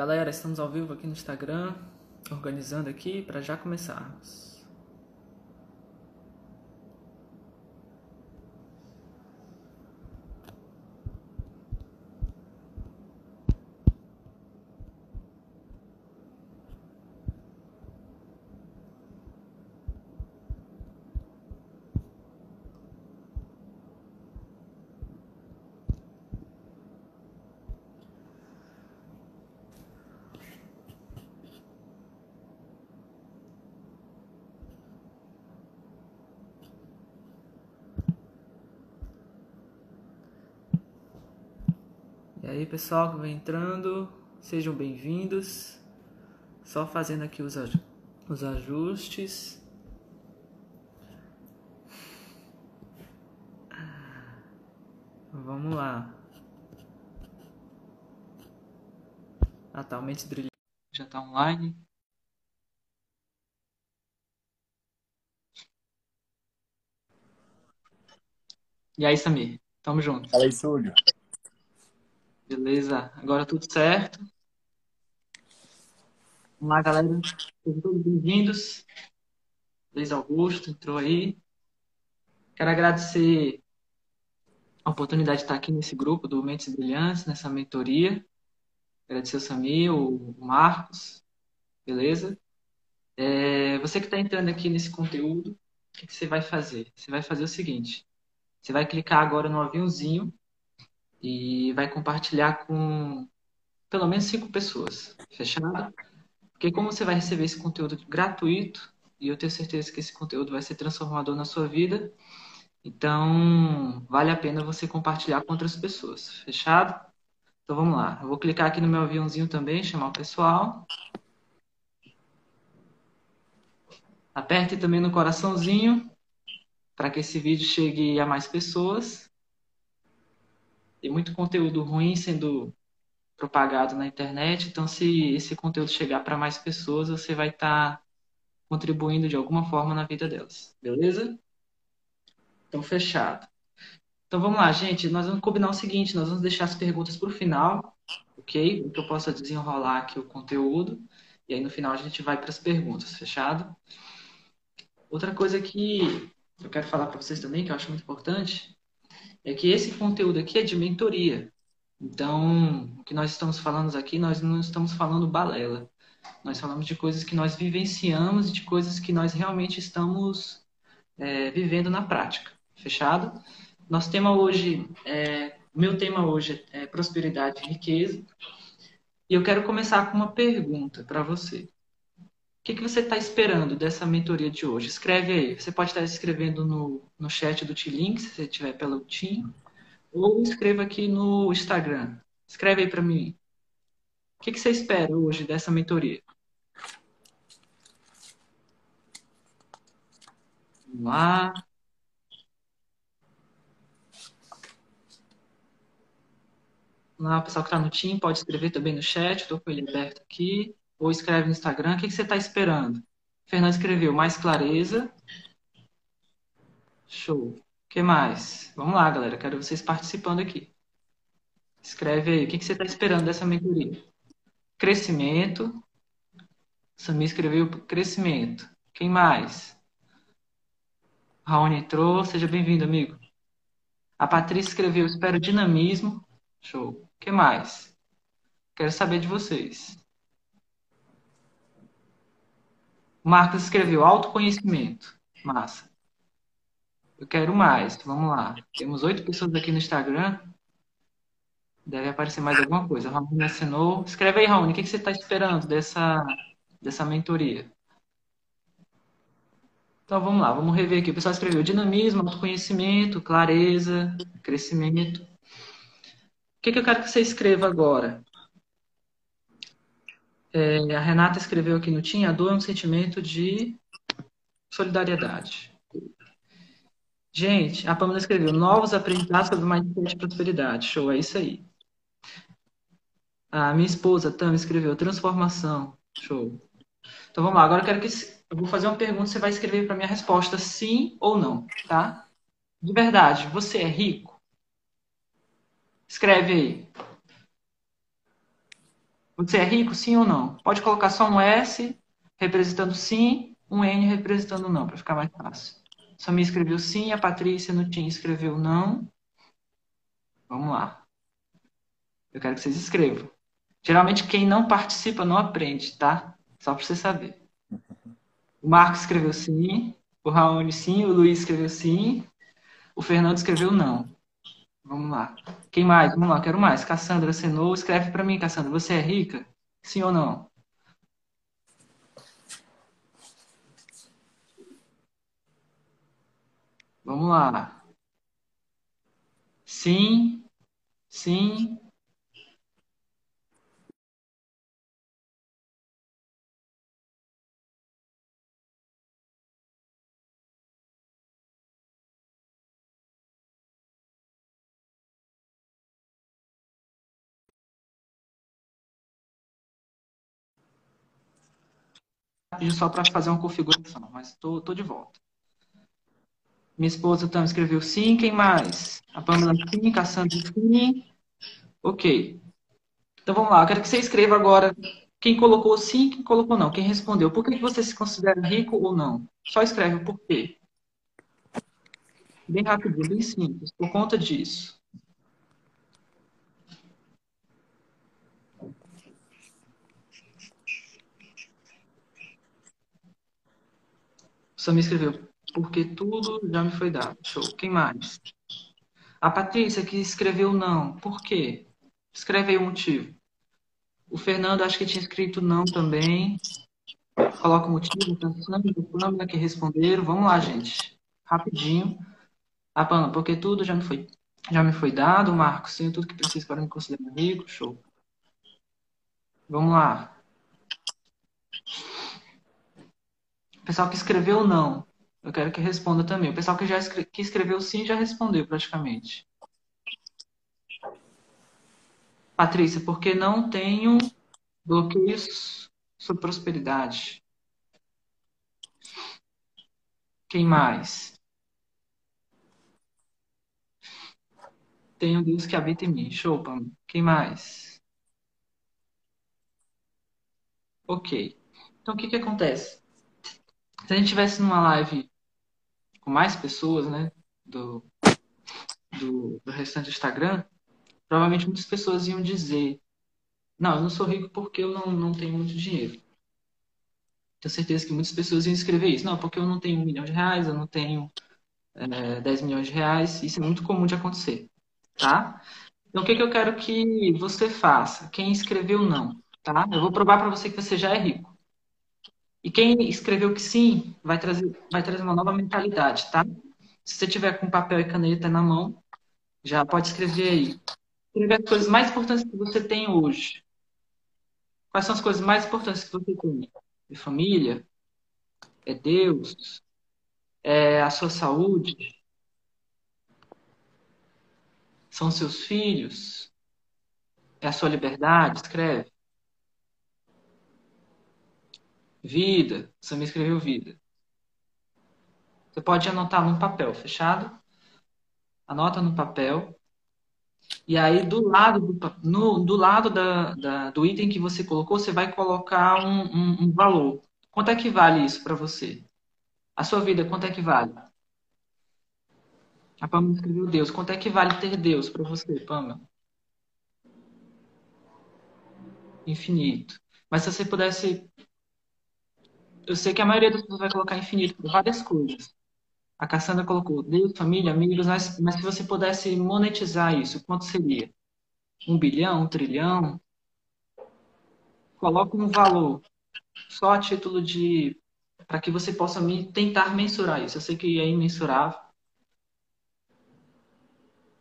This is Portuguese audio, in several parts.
Galera, estamos ao vivo aqui no Instagram, organizando aqui para já começarmos. Pessoal que vem entrando, sejam bem-vindos. Só fazendo aqui os, os ajustes. Vamos lá. Ah, tá, o Brilhante já tá online. E aí, Samir? Tamo junto. Fala aí, Súlio. Beleza, agora tudo certo. Vamos lá, galera. Sejam todos bem-vindos. Luiz Augusto entrou aí. Quero agradecer a oportunidade de estar aqui nesse grupo do Mentes Brilhantes, nessa mentoria. Agradecer o Samir, o Marcos, beleza? É, você que está entrando aqui nesse conteúdo, o que, que você vai fazer? Você vai fazer o seguinte: você vai clicar agora no aviãozinho e vai compartilhar com pelo menos cinco pessoas. Fechado? Porque como você vai receber esse conteúdo gratuito, e eu tenho certeza que esse conteúdo vai ser transformador na sua vida, então vale a pena você compartilhar com outras pessoas. Fechado? Então vamos lá. Eu vou clicar aqui no meu aviãozinho também, chamar o pessoal. Aperte também no coraçãozinho para que esse vídeo chegue a mais pessoas. Tem muito conteúdo ruim sendo propagado na internet, então se esse conteúdo chegar para mais pessoas, você vai estar tá contribuindo de alguma forma na vida delas, beleza? Então, fechado. Então, vamos lá, gente. Nós vamos combinar o seguinte: nós vamos deixar as perguntas para o final, ok? Para que eu possa desenrolar aqui o conteúdo. E aí, no final, a gente vai para as perguntas, fechado? Outra coisa que eu quero falar para vocês também, que eu acho muito importante, é que esse conteúdo aqui é de mentoria. Então, o que nós estamos falando aqui, nós não estamos falando balela. Nós falamos de coisas que nós vivenciamos e de coisas que nós realmente estamos é, vivendo na prática. Fechado? Nosso tema hoje, é, meu tema hoje é prosperidade e riqueza. E eu quero começar com uma pergunta para você. O que, que você está esperando dessa mentoria de hoje? Escreve aí. Você pode estar escrevendo no, no chat do T-Link, se você estiver pelo Team, ou escreva aqui no Instagram. Escreve aí para mim. O que, que você espera hoje dessa mentoria? Vamos lá. Vamos lá, o pessoal que está no Team pode escrever também no chat. Estou com ele aberto aqui ou escreve no Instagram, o que, que você está esperando? Fernando escreveu mais clareza. Show. O que mais? Vamos lá, galera. Quero vocês participando aqui. Escreve aí. O que, que você está esperando dessa mentoria? Crescimento. Samir escreveu crescimento. Quem mais? Raoni entrou. Seja bem-vindo, amigo. A Patrícia escreveu espero dinamismo. Show. O que mais? Quero saber de vocês. Marcos escreveu autoconhecimento. Massa. Eu quero mais. Vamos lá. Temos oito pessoas aqui no Instagram. Deve aparecer mais alguma coisa. Raoni assinou. Escreve aí, Raoni. O que você está esperando dessa, dessa mentoria? Então vamos lá, vamos rever aqui. O pessoal escreveu dinamismo, autoconhecimento, clareza, crescimento. O que, que eu quero que você escreva agora? É, a Renata escreveu aqui no Tim, a dor é um sentimento de solidariedade. Gente, a Pamela escreveu novos aprendizados sobre mindset e prosperidade. Show, é isso aí. A minha esposa, Tam, escreveu transformação. Show. Então vamos lá, agora eu quero que eu vou fazer uma pergunta, você vai escrever para minha resposta sim ou não, tá? De verdade, você é rico? Escreve aí. Você é rico, sim ou não? Pode colocar só um S representando sim, um N representando não, para ficar mais fácil. Samir escreveu sim, a Patrícia no Tim escreveu não. Vamos lá. Eu quero que vocês escrevam. Geralmente quem não participa não aprende, tá? Só para você saber. O Marcos escreveu sim, o Raoni sim, o Luiz escreveu sim, o Fernando escreveu não. Vamos lá. Quem mais? Vamos lá, quero mais. Cassandra Senou, escreve para mim, Cassandra. Você é rica? Sim ou não? Vamos lá. Sim, sim, só para fazer uma configuração, mas tô, tô de volta. Minha esposa também escreveu sim. Quem mais? A Pamela sim, Cassandra sim. Ok. Então vamos lá. Eu quero que você escreva agora quem colocou sim, quem colocou não. Quem respondeu. Por que você se considera rico ou não? Só escreve o porquê. Bem rapidinho, bem simples. Por conta disso. Só me escreveu, porque tudo já me foi dado. Show. Quem mais? A Patrícia que escreveu não. Por quê? Escreve aí o motivo. O Fernando acho que tinha escrito não também. Coloca o motivo, pensando, Pamela que responderam. Vamos lá, gente. Rapidinho. A Pamela, porque tudo já me foi, já me foi dado. Marcos, tenho tudo que preciso para me considerar rico. Show. Vamos lá. Pessoal que escreveu não, eu quero que responda também. O pessoal que já escre que escreveu sim já respondeu praticamente. Patrícia, porque não tenho bloqueios sobre prosperidade. Quem mais? Tenho Deus que habita em mim. Show, Pam. Quem mais? Ok. Então, o que que acontece? Se a gente tivesse numa live com mais pessoas, né, do, do, do restante do Instagram, provavelmente muitas pessoas iam dizer: Não, eu não sou rico porque eu não, não tenho muito dinheiro. Tenho certeza que muitas pessoas iam escrever isso. Não, porque eu não tenho um milhão de reais, eu não tenho é, 10 milhões de reais. Isso é muito comum de acontecer, tá? Então, o que, que eu quero que você faça? Quem escreveu não, tá? Eu vou provar para você que você já é rico. E quem escreveu que sim, vai trazer, vai trazer uma nova mentalidade, tá? Se você tiver com papel e caneta na mão, já pode escrever aí. Escrever as coisas mais importantes que você tem hoje. Quais são as coisas mais importantes que você tem? É família? É Deus? É a sua saúde? São seus filhos? É a sua liberdade? Escreve. Vida. Você me escreveu vida. Você pode anotar num papel, fechado? Anota no papel. E aí, do lado, do, no, do, lado da, da, do item que você colocou, você vai colocar um, um, um valor. Quanto é que vale isso para você? A sua vida, quanto é que vale? A Pamela escreveu Deus. Quanto é que vale ter Deus para você, Pamela? Infinito. Mas se você pudesse eu sei que a maioria das pessoas vai colocar infinito por várias coisas. A Cassandra colocou Deus, família, amigos, mas, mas se você pudesse monetizar isso, quanto seria? Um bilhão, um trilhão? Coloca um valor, só a título de. para que você possa me, tentar mensurar isso. Eu sei que é imensurável.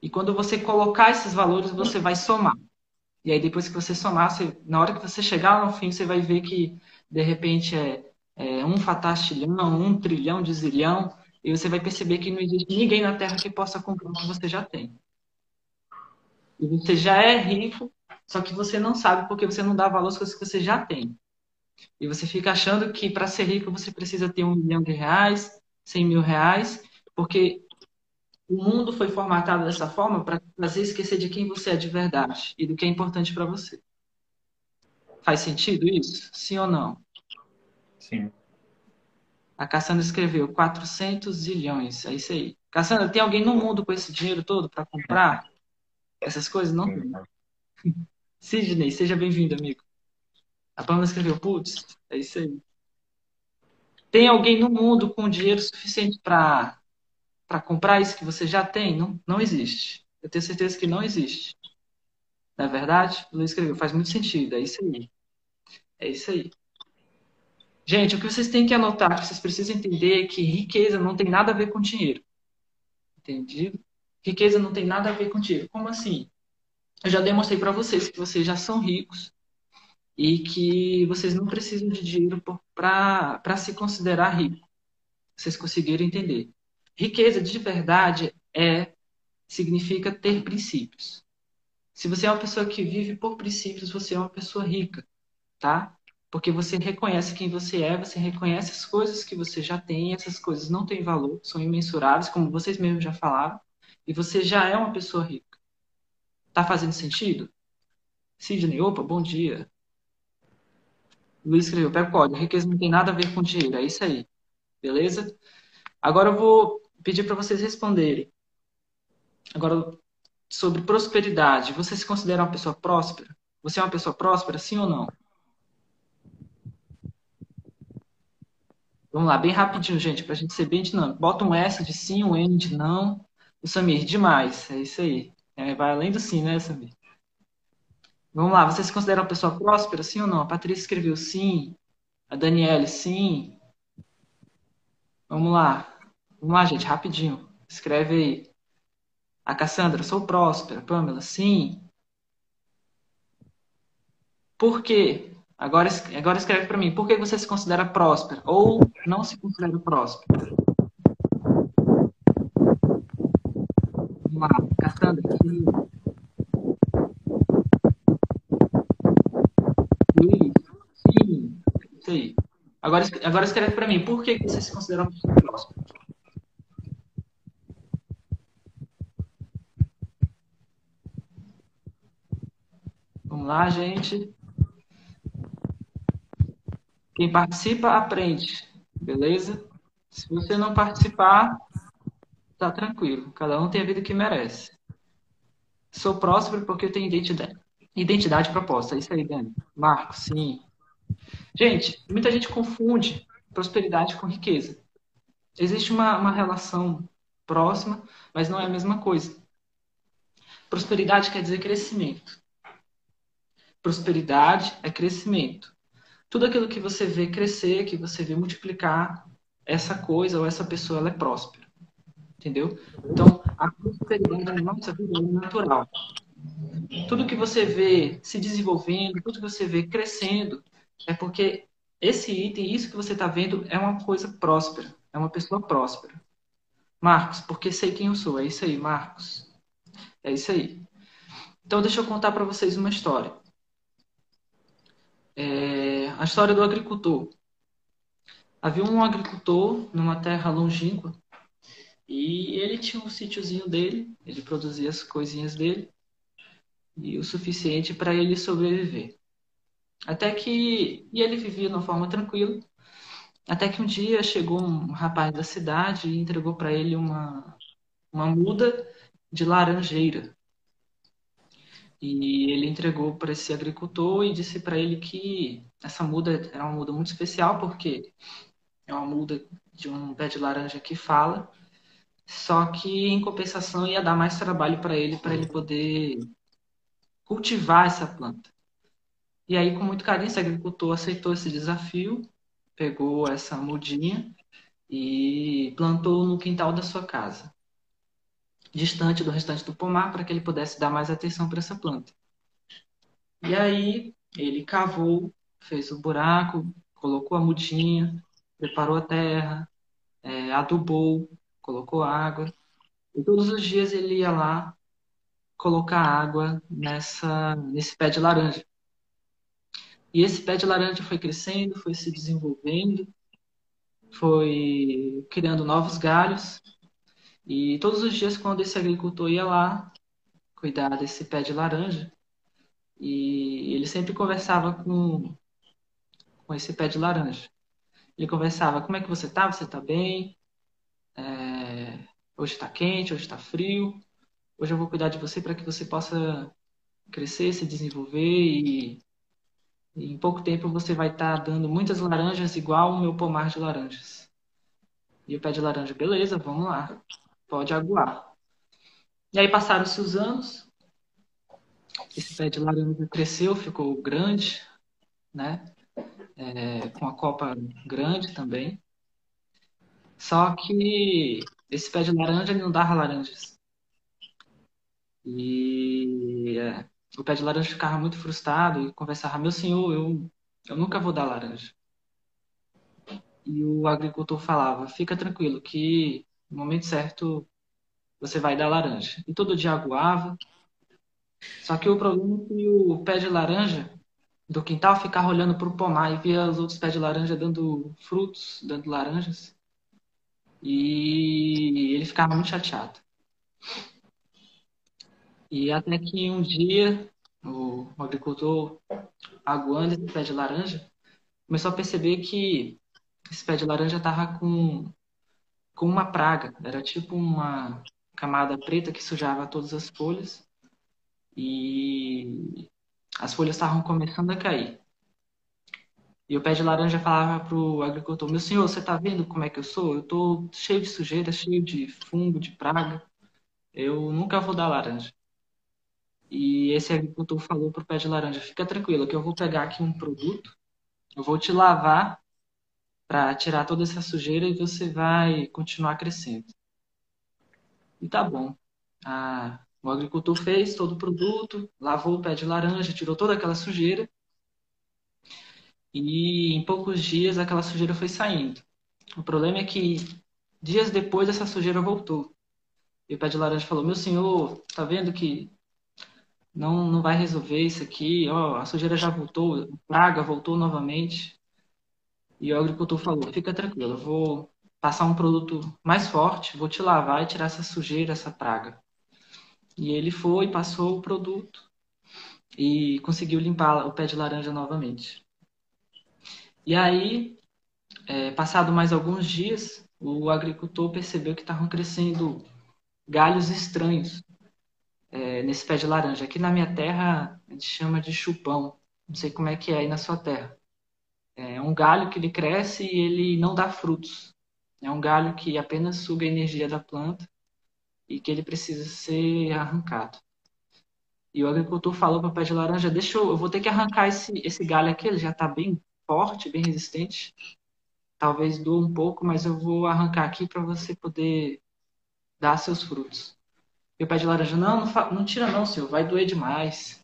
E quando você colocar esses valores, você vai somar. E aí, depois que você somar, você, na hora que você chegar no fim, você vai ver que, de repente, é é, um fatastilhão, um trilhão de zilhão, e você vai perceber que não existe ninguém na Terra que possa comprar o que você já tem. E você já é rico, só que você não sabe porque você não dá valor às coisas que você já tem. E você fica achando que para ser rico você precisa ter um milhão de reais, cem mil reais, porque o mundo foi formatado dessa forma para fazer esquecer de quem você é de verdade e do que é importante para você. Faz sentido isso? Sim ou não? Sim. A Cassandra escreveu 400 zilhões. É isso aí. Cassandra, tem alguém no mundo com esse dinheiro todo para comprar essas coisas? Não tem. Sidney, seja bem-vindo, amigo. A Pamela escreveu, putz, é isso aí. Tem alguém no mundo com dinheiro suficiente para comprar isso que você já tem? Não, não existe. Eu tenho certeza que não existe. Não é verdade? O Luiz escreveu, faz muito sentido. É isso aí. É isso aí. Gente, o que vocês têm que anotar, que vocês precisam entender é que riqueza não tem nada a ver com dinheiro. Entendido? Riqueza não tem nada a ver com dinheiro. Como assim? Eu já demonstrei para vocês que vocês já são ricos e que vocês não precisam de dinheiro para se considerar rico. Vocês conseguiram entender. Riqueza de verdade é significa ter princípios. Se você é uma pessoa que vive por princípios, você é uma pessoa rica, tá? Porque você reconhece quem você é, você reconhece as coisas que você já tem, essas coisas não têm valor, são imensuráveis, como vocês mesmos já falaram, e você já é uma pessoa rica. Tá fazendo sentido? Sidney, opa, bom dia. Luiz escreveu, pega o código, riqueza não tem nada a ver com dinheiro, é isso aí. Beleza? Agora eu vou pedir para vocês responderem. Agora, sobre prosperidade, você se considera uma pessoa próspera? Você é uma pessoa próspera, sim ou não? Vamos lá, bem rapidinho, gente, para a gente ser bem dinâmico. Bota um S de sim, um N de não. O Samir, demais. É isso aí. É, vai além do sim, né, Samir? Vamos lá, você se considera uma pessoa próspera, sim ou não? A Patrícia escreveu sim. A Daniele, sim. Vamos lá. Vamos lá, gente, rapidinho. Escreve aí. A Cassandra, sou próspera. Pamela, sim. Por quê? Agora, agora escreve para mim. Por que você se considera próspera? Ou não se considera próspera? Vamos lá. Cassandra, sim. Luiz, sim. Isso aí. Agora, agora escreve para mim. Por que você se considera próspera? Vamos lá, gente. Quem participa, aprende. Beleza? Se você não participar, tá tranquilo. Cada um tem a vida que merece. Sou próspero porque eu tenho identidade. Identidade proposta. É isso aí, Dani. Marcos, sim. Gente, muita gente confunde prosperidade com riqueza. Existe uma, uma relação próxima, mas não é a mesma coisa. Prosperidade quer dizer crescimento. Prosperidade é crescimento. Tudo aquilo que você vê crescer, que você vê multiplicar, essa coisa ou essa pessoa ela é próspera. Entendeu? Então, a prosperidade na nossa vida é natural. Tudo que você vê se desenvolvendo, tudo que você vê crescendo, é porque esse item, isso que você está vendo, é uma coisa próspera. É uma pessoa próspera. Marcos, porque sei quem eu sou. É isso aí, Marcos. É isso aí. Então, deixa eu contar para vocês uma história. É, a história do agricultor. Havia um agricultor numa terra longínqua e ele tinha um sítiozinho dele, ele produzia as coisinhas dele e o suficiente para ele sobreviver. Até que e ele vivia de uma forma tranquila. Até que um dia chegou um rapaz da cidade e entregou para ele uma uma muda de laranjeira. E ele entregou para esse agricultor e disse para ele que essa muda era uma muda muito especial, porque é uma muda de um pé de laranja que fala, só que em compensação ia dar mais trabalho para ele, para ele poder cultivar essa planta. E aí, com muito carinho, esse agricultor aceitou esse desafio, pegou essa mudinha e plantou no quintal da sua casa distante do restante do pomar para que ele pudesse dar mais atenção para essa planta. E aí ele cavou, fez o buraco, colocou a mudinha, preparou a terra, é, adubou, colocou água. E todos os dias ele ia lá colocar água nessa, nesse pé de laranja. E esse pé de laranja foi crescendo, foi se desenvolvendo, foi criando novos galhos, e todos os dias, quando esse agricultor ia lá cuidar desse pé de laranja, E ele sempre conversava com, com esse pé de laranja. Ele conversava, como é que você tá? Você tá bem? É, hoje está quente, hoje está frio. Hoje eu vou cuidar de você para que você possa crescer, se desenvolver e, e, em pouco tempo você vai estar tá dando muitas laranjas igual o meu pomar de laranjas. E o pé de laranja, beleza, vamos lá, pode aguar. E aí passaram-se os anos, esse pé de laranja cresceu, ficou grande, né? É, com a copa grande também. Só que esse pé de laranja ele não dava laranjas. E é, o pé de laranja ficava muito frustrado e conversava: Meu senhor, eu, eu nunca vou dar laranja. E o agricultor falava: Fica tranquilo, que no momento certo você vai dar laranja. E todo dia aguava. Só que o problema é que o pé de laranja do quintal ficava olhando para o pomar e via os outros pés de laranja dando frutos, dando laranjas. E ele ficava muito chateado. E até que um dia o, agricultor aguando esse pé de laranja começou a perceber que esse pé de laranja estava com, com uma praga. Era tipo uma camada preta que sujava todas as folhas e as folhas estavam começando a cair. E o pé de laranja falava pro agricultor: Meu senhor, você tá vendo como é que eu sou? Eu tô cheio de sujeira, cheio de fungo, de praga. Eu nunca vou dar laranja. E esse agricultor falou pro pé de laranja: Fica tranquilo, que eu vou pegar aqui um produto, eu vou te lavar para tirar toda essa sujeira e você vai continuar crescendo. E tá bom. Ah, o agricultor fez todo o produto, lavou o pé de laranja, tirou toda aquela sujeira e em poucos dias aquela sujeira foi saindo. O problema é que dias depois essa sujeira voltou. E o pé de laranja falou: Meu senhor, tá vendo que não, não vai resolver isso aqui? Ó, a sujeira já voltou, praga voltou novamente. E o agricultor falou: Fica tranquilo, eu vou passar um produto mais forte, vou te lavar e tirar essa sujeira, essa praga. E ele foi, passou o produto e conseguiu limpar o pé de laranja novamente. E aí, é, passado mais alguns dias, o agricultor percebeu que estavam crescendo galhos estranhos é, nesse pé de laranja. Aqui na minha terra, a gente chama de chupão. Não sei como é que é aí na sua terra. É um galho que ele cresce e ele não dá frutos. É um galho que apenas suga a energia da planta e que ele precisa ser arrancado. E o agricultor falou para o pé de laranja: Deixa eu, eu vou ter que arrancar esse, esse galho aqui, ele já está bem forte, bem resistente. Talvez doa um pouco, mas eu vou arrancar aqui para você poder dar seus frutos. E o pé de laranja, não, não, não tira não, senhor, vai doer demais.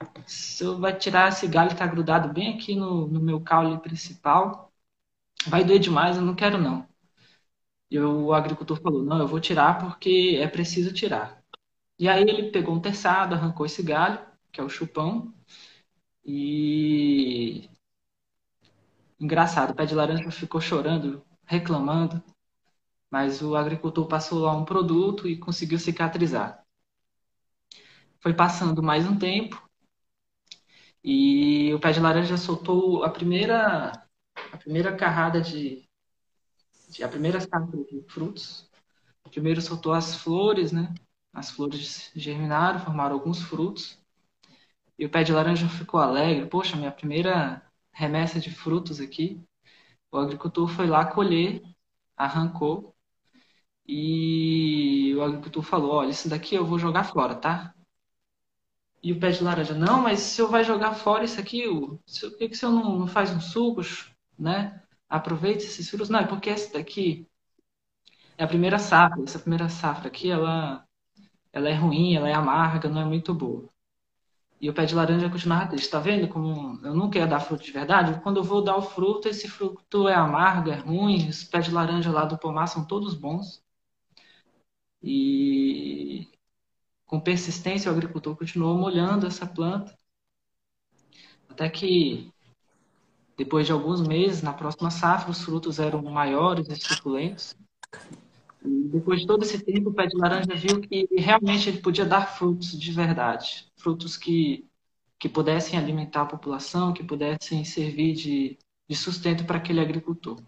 O senhor vai tirar esse galho que está grudado bem aqui no, no meu caule principal. Vai doer demais, eu não quero não. E o agricultor falou, não, eu vou tirar porque é preciso tirar. E aí ele pegou um terçado, arrancou esse galho, que é o chupão, e Engraçado, o pé de laranja ficou chorando, reclamando, mas o agricultor passou lá um produto e conseguiu cicatrizar. Foi passando mais um tempo e o pé de laranja soltou a primeira a primeira carrada de, de a primeira safra de frutos. Primeiro soltou as flores, né? As flores germinaram, formaram alguns frutos. E o pé de laranja ficou alegre. Poxa, minha primeira remessa de frutos aqui. O agricultor foi lá colher, arrancou e o agricultor falou: Olha, isso daqui eu vou jogar fora, tá? E o pé de laranja: Não, mas se eu vai jogar fora isso aqui, o, por que, que o senhor não, não faz um suco, né? Aproveite esses frutos. Não, é porque essa daqui é a primeira safra. Essa primeira safra aqui, ela, ela é ruim, ela é amarga, não é muito boa. E o pé de laranja continuava triste. Está vendo como eu nunca ia dar fruto de verdade? Quando eu vou dar o fruto, esse fruto é amargo, é ruim. Os pés de laranja lá do pomar são todos bons. E com persistência, o agricultor continuou molhando essa planta. Até que, depois de alguns meses, na próxima safra, os frutos eram maiores e suculentos. Depois de todo esse tempo, o pé de laranja viu que realmente ele podia dar frutos de verdade frutos que que pudessem alimentar a população, que pudessem servir de, de sustento para aquele agricultor.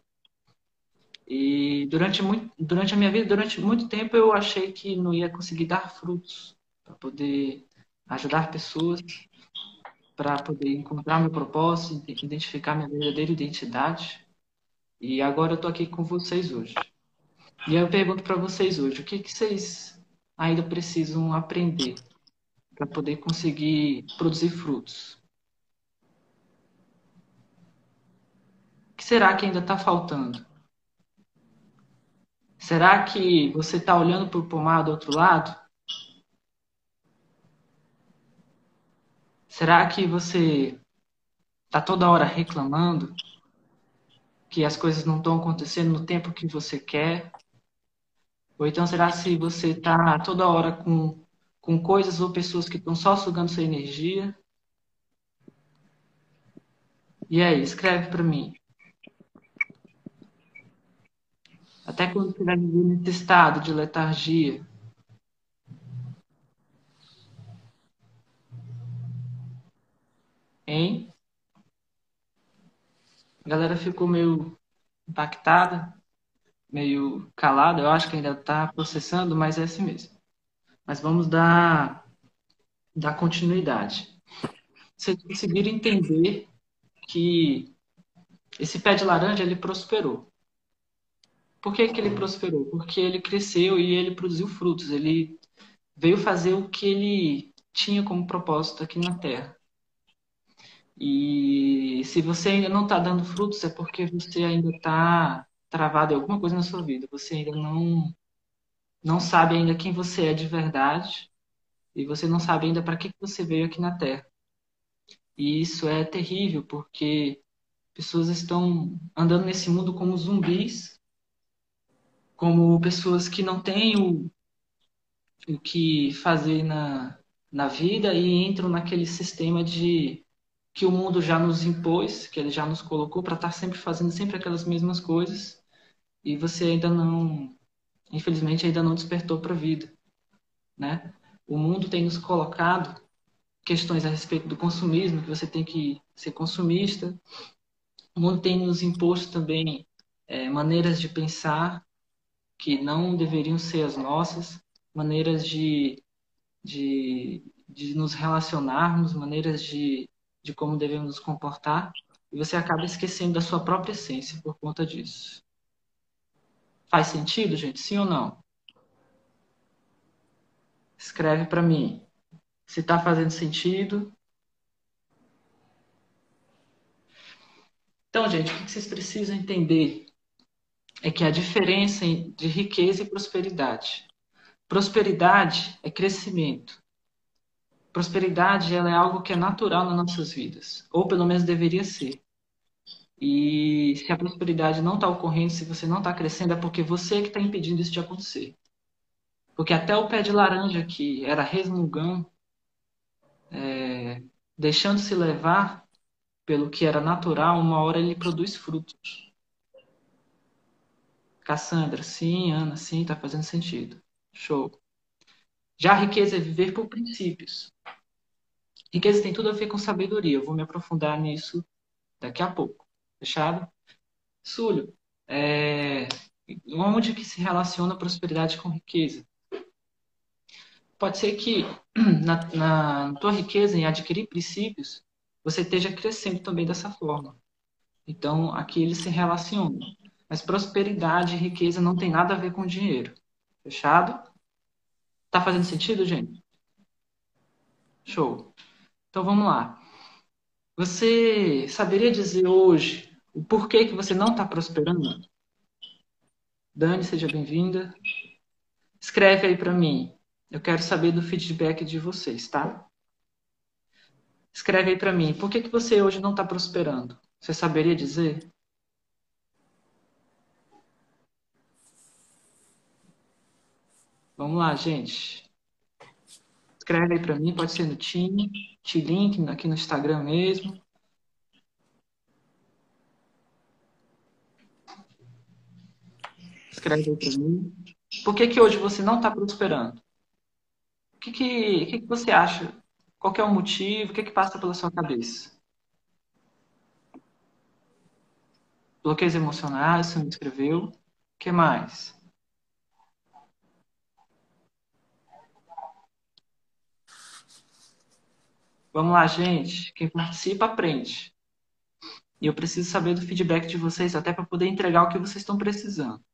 E durante, muito, durante a minha vida, durante muito tempo, eu achei que não ia conseguir dar frutos para poder ajudar pessoas, para poder encontrar meu propósito, identificar minha verdadeira identidade. E agora eu estou aqui com vocês hoje. E eu pergunto para vocês hoje, o que, que vocês ainda precisam aprender para poder conseguir produzir frutos? O que será que ainda está faltando? Será que você está olhando para o pomar do outro lado? Será que você está toda hora reclamando que as coisas não estão acontecendo no tempo que você quer? Ou então será se você está toda hora com, com coisas ou pessoas que estão só sugando sua energia? E aí, escreve para mim. Até quando você vai viver nesse estado de letargia? Hein? A galera ficou meio impactada meio calado, eu acho que ainda está processando, mas é assim mesmo. Mas vamos dar, dar continuidade. Vocês conseguiram entender que esse pé de laranja ele prosperou. Por que, que ele prosperou? Porque ele cresceu e ele produziu frutos. Ele veio fazer o que ele tinha como propósito aqui na Terra. E se você ainda não está dando frutos, é porque você ainda está travado em alguma coisa na sua vida. Você ainda não não sabe ainda quem você é de verdade e você não sabe ainda para que você veio aqui na Terra. E isso é terrível porque pessoas estão andando nesse mundo como zumbis, como pessoas que não têm o, o que fazer na, na vida e entram naquele sistema de que o mundo já nos impôs, que ele já nos colocou para estar sempre fazendo sempre aquelas mesmas coisas e você ainda não, infelizmente, ainda não despertou para a vida, né? O mundo tem nos colocado questões a respeito do consumismo, que você tem que ser consumista. O mundo tem nos imposto também é, maneiras de pensar que não deveriam ser as nossas, maneiras de, de, de nos relacionarmos, maneiras de, de como devemos nos comportar, e você acaba esquecendo da sua própria essência por conta disso. Faz sentido, gente? Sim ou não? Escreve para mim se está fazendo sentido. Então, gente, o que vocês precisam entender é que a diferença de riqueza e prosperidade. Prosperidade é crescimento. Prosperidade ela é algo que é natural nas nossas vidas, ou pelo menos deveria ser. E se a prosperidade não está ocorrendo, se você não está crescendo, é porque você que está impedindo isso de acontecer. Porque até o pé de laranja que era resmungão, é, deixando se levar pelo que era natural, uma hora ele produz frutos. Cassandra, sim, Ana, sim, está fazendo sentido. Show. Já a riqueza é viver por princípios. Riqueza tem tudo a ver com sabedoria. Eu vou me aprofundar nisso daqui a pouco. Fechado? Súlio, é, onde que se relaciona prosperidade com riqueza? Pode ser que na, na, tua riqueza em adquirir princípios, você esteja crescendo também dessa forma. Então, aqui eles se relacionam. Mas prosperidade e riqueza não tem nada a ver com dinheiro. Fechado? Tá fazendo sentido, gente? Show. Então vamos lá. Você saberia dizer hoje o porquê que você não está prosperando. Dani, seja bem-vinda. Escreve aí para mim. Eu quero saber do feedback de vocês, tá? Escreve aí para mim. Por que, que você hoje não está prosperando? Você saberia dizer? Vamos lá, gente. Escreve aí para mim, pode ser no Team, T-Link, aqui no Instagram mesmo. Escreve aí para mim. Por que, que hoje você não está prosperando? O que, que, que, que você acha Qual é o motivo? O que, que passa pela sua cabeça? Bloqueios emocionais, você me escreveu. O que mais? Vamos lá, gente. Quem participa, aprende. E eu preciso saber do feedback de vocês, até para poder entregar o que vocês estão precisando.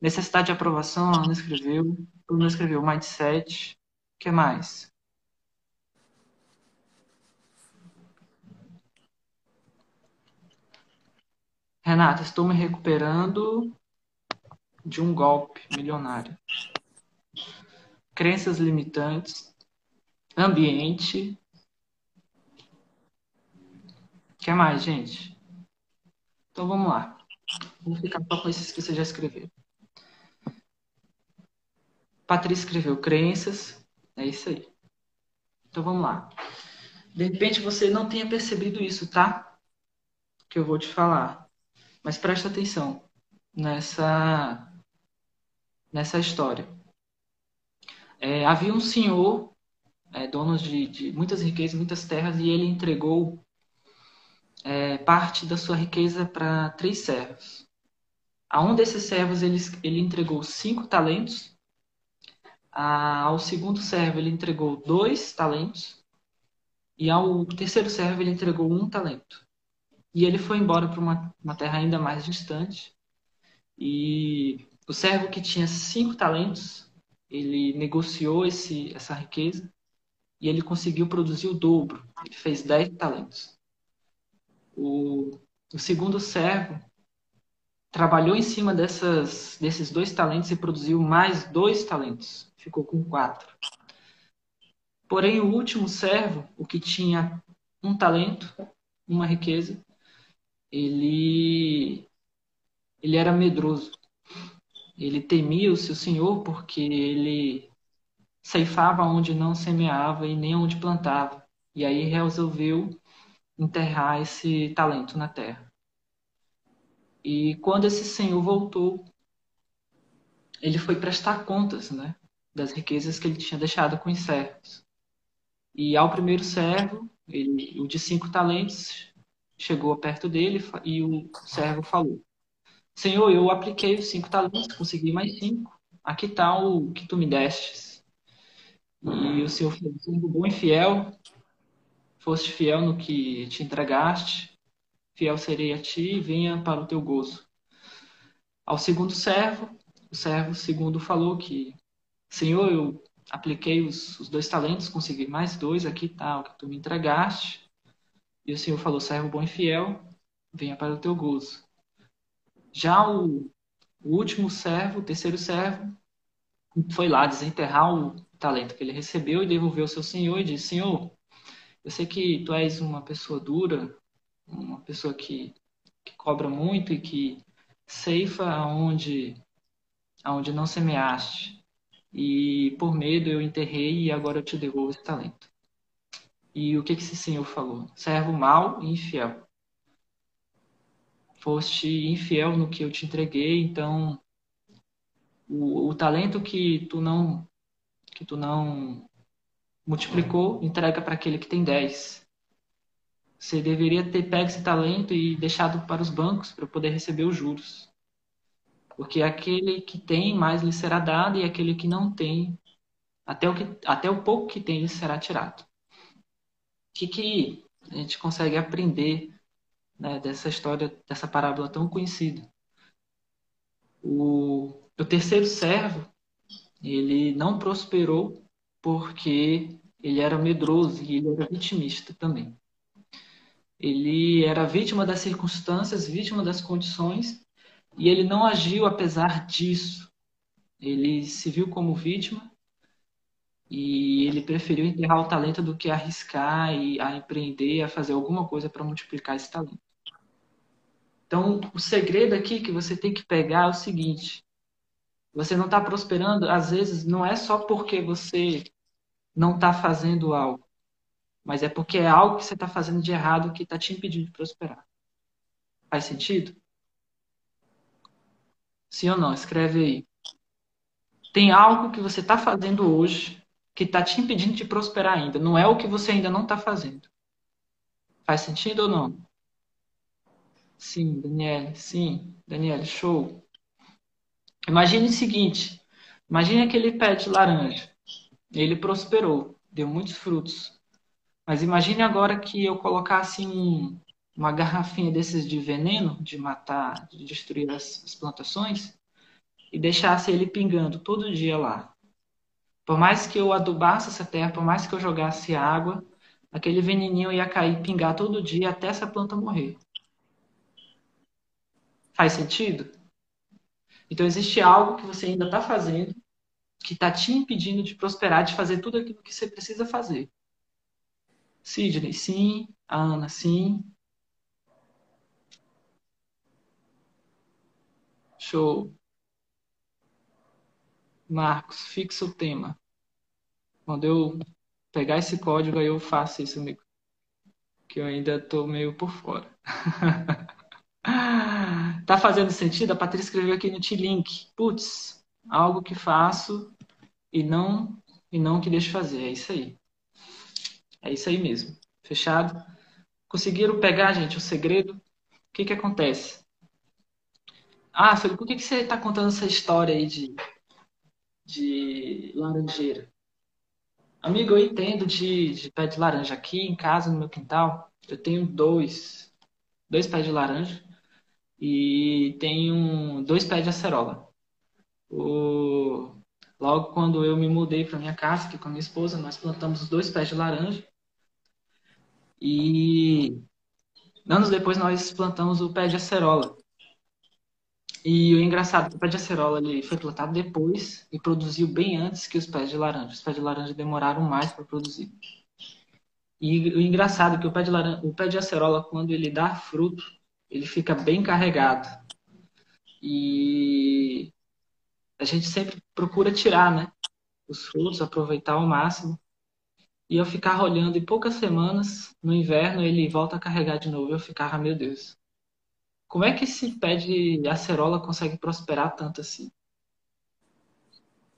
Necessidade de aprovação, a Ana escreveu. Bruno escreveu mindset. O que mais? Renata, estou me recuperando de um golpe milionário. Crenças limitantes, ambiente. O que mais, gente? Então vamos lá. Vou ficar só com esses que você já escreveu. Patrícia escreveu crenças. É isso aí. Então vamos lá. De repente você não tenha percebido isso, tá? Que eu vou te falar. Mas presta atenção nessa, nessa história. É, havia um senhor, é, dono de, de, muitas riquezas, muitas terras, e ele entregou é, parte da sua riqueza para três servos. A um desses servos ele, ele entregou cinco talentos, a, ao segundo servo ele entregou dois talentos, e ao terceiro servo ele entregou um talento. E ele foi embora para uma, uma terra ainda mais distante. E o servo que tinha cinco talentos, ele negociou esse, essa riqueza e ele conseguiu produzir o dobro. Ele fez dez talentos. O, o segundo servo trabalhou em cima dessas, desses dois talentos e produziu mais dois talentos. Ficou com quatro. Porém, o último servo, o que tinha um talento, uma riqueza, ele, ele era medroso. Ele temia o seu senhor porque ele ceifava onde não semeava e nem onde plantava. E aí resolveu enterrar esse talento na terra. E quando esse senhor voltou, ele foi prestar contas, né, das riquezas que ele tinha deixado com os servos. E ao primeiro servo, ele, o de cinco talentos, chegou perto dele e o servo falou: Senhor, eu apliquei os cinco talentos, consegui mais cinco. Aqui está o que tu me destes. E o Senhor falou: Sendo bom e fiel, foste fiel no que te entregaste, fiel serei a ti e venha para o teu gozo. Ao segundo servo, o servo segundo falou que, Senhor, eu apliquei os, os dois talentos, consegui mais dois, aqui está o que tu me entregaste. E o Senhor falou: servo bom e fiel, venha para o teu gozo. Já o, o último servo, o terceiro servo, foi lá desenterrar o talento que ele recebeu e devolveu ao seu senhor e disse: Senhor, eu sei que tu és uma pessoa dura, uma pessoa que, que cobra muito e que ceifa aonde, aonde não semeaste. E por medo eu enterrei e agora eu te devolvo esse talento. E o que, que esse senhor falou? Servo mau e infiel. Foste infiel no que eu te entreguei, então o, o talento que tu não que tu não multiplicou, entrega para aquele que tem dez. Você deveria ter pego esse talento e deixado para os bancos para poder receber os juros. Porque aquele que tem, mais lhe será dado, e aquele que não tem, até o, que, até o pouco que tem, lhe será tirado que, que a gente consegue aprender né, dessa história, dessa parábola tão conhecida? O, o terceiro servo, ele não prosperou porque ele era medroso e ele era vitimista também. Ele era vítima das circunstâncias, vítima das condições, e ele não agiu apesar disso. Ele se viu como vítima e ele preferiu enterrar o talento do que arriscar e a empreender, a fazer alguma coisa para multiplicar esse talento. Então, o segredo aqui que você tem que pegar é o seguinte: você não está prosperando, às vezes, não é só porque você não está fazendo algo, mas é porque é algo que você está fazendo de errado que está te impedindo de prosperar. Faz sentido? Sim ou não? Escreve aí. Tem algo que você está fazendo hoje que está te impedindo de prosperar ainda. Não é o que você ainda não está fazendo. Faz sentido ou não? Sim, Daniel. Sim, Daniel. Show. Imagine o seguinte: imagine aquele pé de laranja. Ele prosperou, deu muitos frutos. Mas imagine agora que eu colocasse um, uma garrafinha desses de veneno, de matar, de destruir as, as plantações, e deixasse ele pingando todo dia lá. Por mais que eu adubasse essa terra, por mais que eu jogasse água, aquele veneninho ia cair, pingar todo dia até essa planta morrer. Faz sentido? Então existe algo que você ainda está fazendo que está te impedindo de prosperar, de fazer tudo aquilo que você precisa fazer. Sidney, sim. Ana, sim. Show. Marcos, fixa o tema. Quando eu pegar esse código, aí eu faço isso, amigo. Que eu ainda estou meio por fora. tá fazendo sentido? A Patrícia escreveu aqui no T-Link. Putz, algo que faço e não e não que deixo fazer. É isso aí. É isso aí mesmo. Fechado? Conseguiram pegar, gente, o segredo? O que que acontece? Ah, Felipe, por que, que você está contando essa história aí de, de laranjeira? Amigo, eu entendo de, de pé de laranja. Aqui em casa, no meu quintal, eu tenho dois, dois pés de laranja e tenho dois pés de acerola. O... Logo quando eu me mudei para minha casa, aqui com a minha esposa, nós plantamos os dois pés de laranja. E anos depois nós plantamos o pé de acerola. E o engraçado, o pé de acerola ele foi plantado depois e produziu bem antes que os pés de laranja. Os pés de laranja demoraram mais para produzir. E o engraçado é que o pé de laranja, o pé de acerola quando ele dá fruto, ele fica bem carregado. E a gente sempre procura tirar, né? Os frutos, aproveitar ao máximo. E eu ficava olhando, em poucas semanas, no inverno, ele volta a carregar de novo. Eu ficava, meu Deus, como é que esse pé de acerola consegue prosperar tanto assim?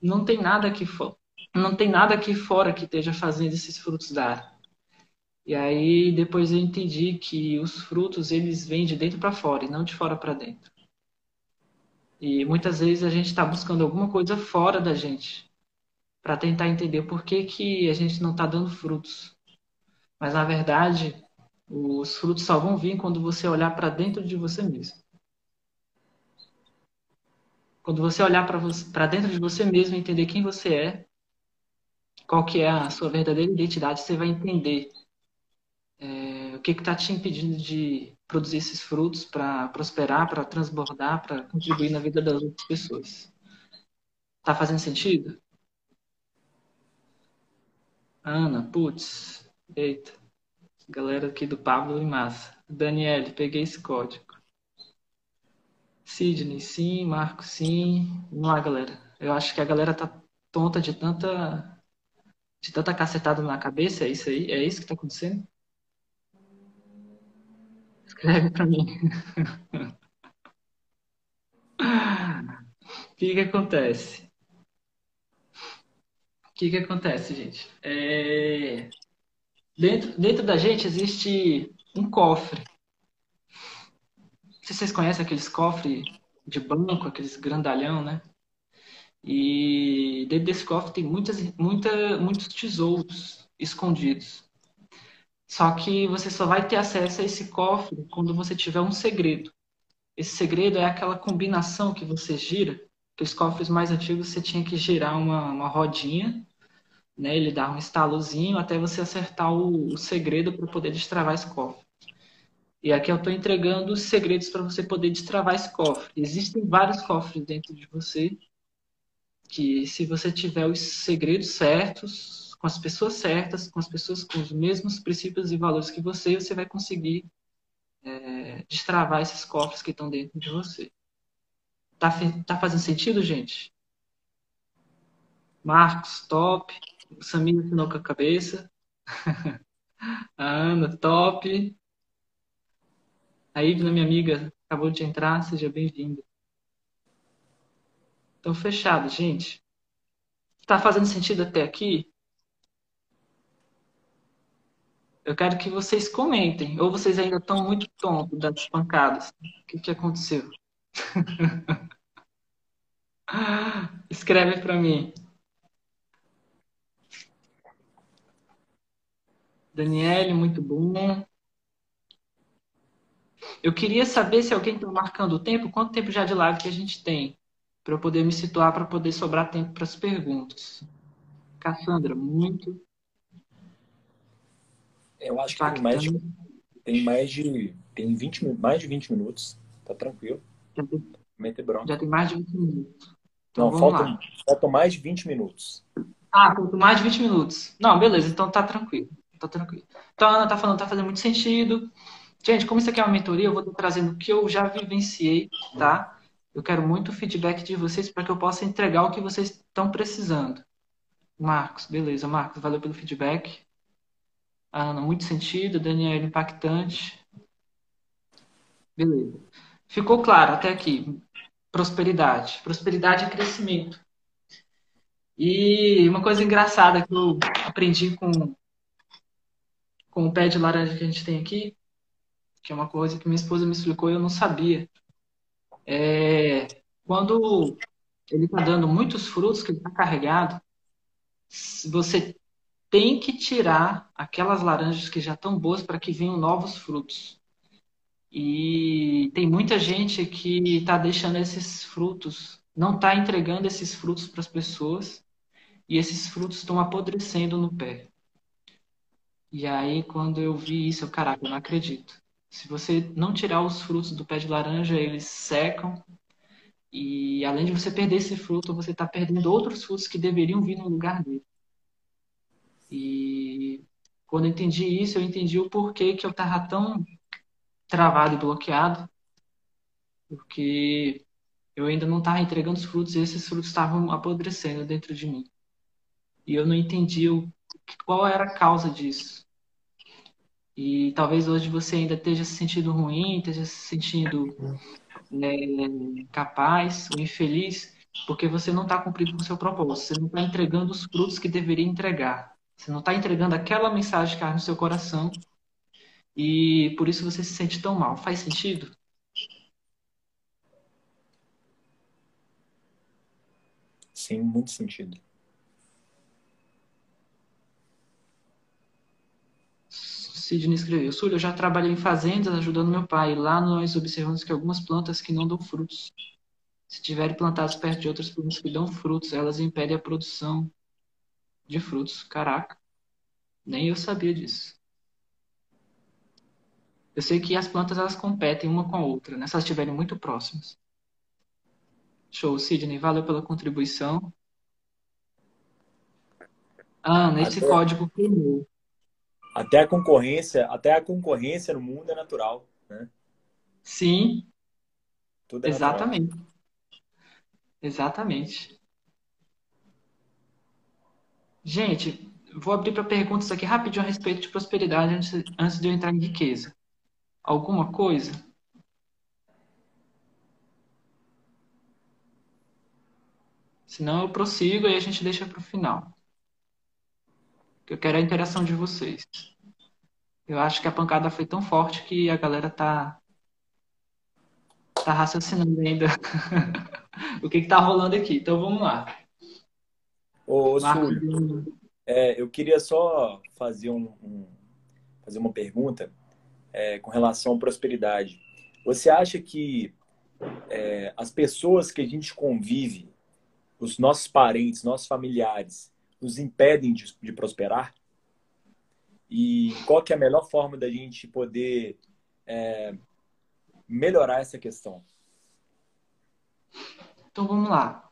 Não tem nada aqui fora. Não tem nada aqui fora que esteja fazendo esses frutos dar. E aí depois eu entendi que os frutos eles vêm de dentro para fora e não de fora para dentro. E muitas vezes a gente está buscando alguma coisa fora da gente para tentar entender por que, que a gente não está dando frutos. Mas na verdade os frutos só vão vir quando você olhar para dentro de você mesmo. Quando você olhar para dentro de você mesmo e entender quem você é, qual que é a sua verdadeira identidade, você vai entender é, o que está te impedindo de produzir esses frutos para prosperar, para transbordar, para contribuir na vida das outras pessoas. Tá fazendo sentido? Ana, putz, eita. Galera aqui do Pablo e Massa. Daniele, peguei esse código. Sidney, sim. Marco, sim. Vamos lá, galera. Eu acho que a galera tá tonta de tanta de tanta cacetada na cabeça. É isso aí? É isso que tá acontecendo? Escreve para mim. O que que acontece? O que que acontece, gente? É... Dentro, dentro da gente existe um cofre. Não sei se vocês conhecem aqueles cofres de banco, aqueles grandalhão, né? E dentro desse cofre tem muitas, muita, muitos tesouros escondidos. Só que você só vai ter acesso a esse cofre quando você tiver um segredo. Esse segredo é aquela combinação que você gira. Aqueles cofres mais antigos você tinha que girar uma, uma rodinha né? Ele dá um estalozinho até você acertar o, o segredo para poder destravar esse cofre. E aqui eu estou entregando os segredos para você poder destravar esse cofre. Existem vários cofres dentro de você que, se você tiver os segredos certos, com as pessoas certas, com as pessoas com os mesmos princípios e valores que você, você vai conseguir é, destravar esses cofres que estão dentro de você. Tá, tá fazendo sentido, gente? Marcos, top. Samir assinou com a cabeça. a Ana, top. A Ivna, minha amiga, acabou de entrar. Seja bem-vinda. Então, fechado, gente. Tá fazendo sentido até aqui? Eu quero que vocês comentem. Ou vocês ainda estão muito tontos das pancadas. O que, que aconteceu? Escreve para mim. Daniele, muito bom. Eu queria saber se alguém está marcando o tempo, quanto tempo já de live que a gente tem, para eu poder me situar, para poder sobrar tempo para as perguntas. Cassandra, muito. Eu acho que tem mais, de, tem mais de tem 20, mais de 20 minutos. Tá tranquilo. Já tem, já tem mais de 20 minutos. Então, Não, faltam, faltam mais de 20 minutos. Ah, faltam mais de 20 minutos. Não, beleza, então tá tranquilo. Tá tranquilo. Então a Ana tá falando, tá fazendo muito sentido. Gente, como isso aqui é uma mentoria, eu vou estar trazendo o que eu já vivenciei, tá? Eu quero muito feedback de vocês para que eu possa entregar o que vocês estão precisando. Marcos, beleza, Marcos, valeu pelo feedback. Ana, muito sentido. Daniel, impactante. Beleza. Ficou claro até aqui. Prosperidade. Prosperidade e crescimento. E uma coisa engraçada que eu aprendi com, com o pé de laranja que a gente tem aqui que é uma coisa que minha esposa me explicou e eu não sabia. É, quando ele está dando muitos frutos, que ele está carregado, você tem que tirar aquelas laranjas que já estão boas para que venham novos frutos. E tem muita gente que está deixando esses frutos, não está entregando esses frutos para as pessoas, e esses frutos estão apodrecendo no pé. E aí, quando eu vi isso, eu, caraca, eu não acredito. Se você não tirar os frutos do pé de laranja, eles secam. E além de você perder esse fruto, você está perdendo outros frutos que deveriam vir no lugar dele. E quando eu entendi isso, eu entendi o porquê que eu estava tão travado e bloqueado. Porque eu ainda não estava entregando os frutos e esses frutos estavam apodrecendo dentro de mim. E eu não entendi o, qual era a causa disso. E talvez hoje você ainda esteja se sentindo ruim, esteja se sentindo é, capaz ou infeliz, porque você não está cumprindo com o seu propósito, você não está entregando os frutos que deveria entregar. Você não está entregando aquela mensagem que há no seu coração e por isso você se sente tão mal. Faz sentido? Sim, muito sentido. Sidney escreveu: Sul, eu já trabalhei em fazendas ajudando meu pai. Lá nós observamos que algumas plantas que não dão frutos. Se tiverem plantadas perto de outras plantas que dão frutos, elas impedem a produção de frutos. Caraca, nem eu sabia disso. Eu sei que as plantas elas competem uma com a outra, né? Se elas estiverem muito próximas. Show, Sidney, valeu pela contribuição. Ana, esse código queimou. Até a concorrência, até a concorrência no mundo é natural, né? Sim. Tudo é Exatamente. Natural. Exatamente. Gente, vou abrir para perguntas aqui rapidinho a respeito de prosperidade antes, antes de eu entrar em riqueza. Alguma coisa? Senão eu prossigo e a gente deixa para o final. Eu quero a interação de vocês. Eu acho que a pancada foi tão forte que a galera tá tá raciocinando ainda o que, que tá rolando aqui. Então vamos lá. Ô, Sul, é, eu queria só fazer, um, um fazer uma pergunta é, com relação à prosperidade. Você acha que é, as pessoas que a gente convive, os nossos parentes, nossos familiares, nos impedem de, de prosperar? E qual que é a melhor forma da gente poder é, melhorar essa questão? Então vamos lá.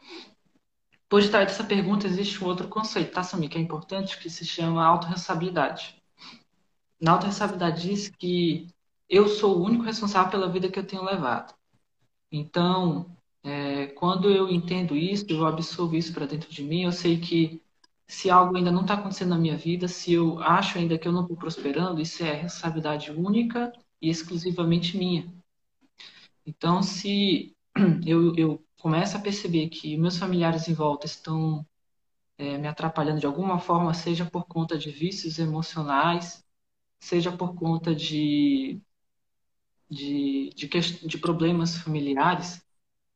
Por detrás dessa pergunta existe um outro conceito, tá, Samir, que é importante, que se chama autorresponsabilidade. Na autorresponsabilidade diz que eu sou o único responsável pela vida que eu tenho levado. Então, é, quando eu entendo isso, eu absorvo isso para dentro de mim, eu sei que se algo ainda não está acontecendo na minha vida, se eu acho ainda que eu não estou prosperando, isso é responsabilidade única e exclusivamente minha. Então, se eu, eu começo a perceber que meus familiares em volta estão é, me atrapalhando de alguma forma, seja por conta de vícios emocionais, seja por conta de, de, de, de problemas familiares,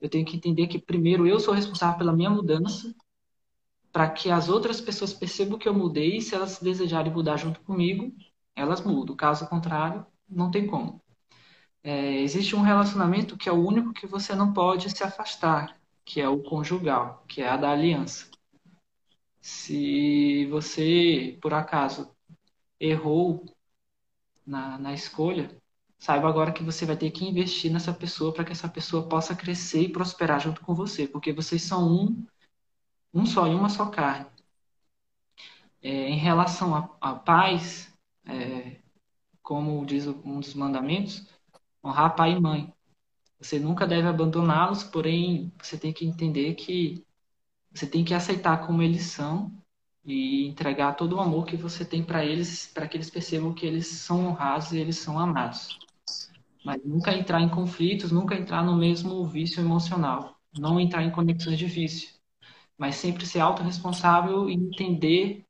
eu tenho que entender que, primeiro, eu sou responsável pela minha mudança, para que as outras pessoas percebam que eu mudei e, se elas desejarem mudar junto comigo, elas mudam. Caso contrário, não tem como. É, existe um relacionamento que é o único que você não pode se afastar, que é o conjugal, que é a da aliança. Se você, por acaso, errou na, na escolha, saiba agora que você vai ter que investir nessa pessoa para que essa pessoa possa crescer e prosperar junto com você, porque vocês são um, um só e uma só carne. É, em relação a pais, é, como diz um dos mandamentos, honrar pai e mãe. Você nunca deve abandoná-los, porém você tem que entender que você tem que aceitar como eles são e entregar todo o amor que você tem para eles, para que eles percebam que eles são honrados e eles são amados. Mas nunca entrar em conflitos, nunca entrar no mesmo vício emocional, não entrar em conexões de vício, mas sempre ser autorresponsável e entender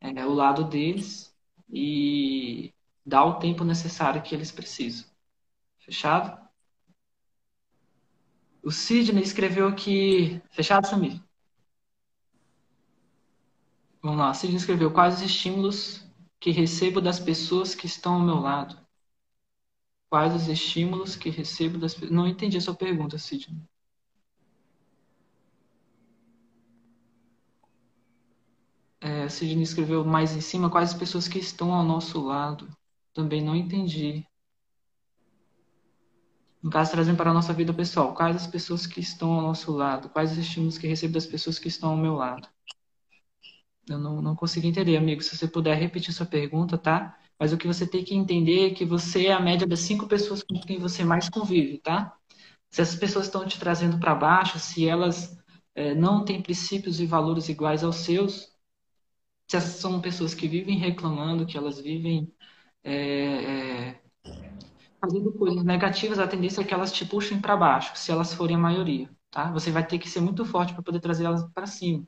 é, o lado deles e dar o tempo necessário que eles precisam. Fechado? O Sidney escreveu aqui. Fechado, Samir? Vamos lá. Sidney escreveu: Quais os estímulos que recebo das pessoas que estão ao meu lado? Quais os estímulos que recebo das pessoas. Não entendi a sua pergunta, Sidney. É, Sidney escreveu mais em cima: Quais as pessoas que estão ao nosso lado? Também não entendi. No caso, trazendo para a nossa vida pessoal, quais as pessoas que estão ao nosso lado? Quais os estímulos que recebo das pessoas que estão ao meu lado? Eu não, não entender, amigo. Se você puder repetir sua pergunta, tá? Mas o que você tem que entender é que você é a média das cinco pessoas com quem você mais convive, tá? Se essas pessoas estão te trazendo para baixo, se elas é, não têm princípios e valores iguais aos seus, se essas são pessoas que vivem reclamando, que elas vivem é, é, fazendo coisas negativas, a tendência é que elas te puxem para baixo, se elas forem a maioria, tá? Você vai ter que ser muito forte para poder trazer elas para cima.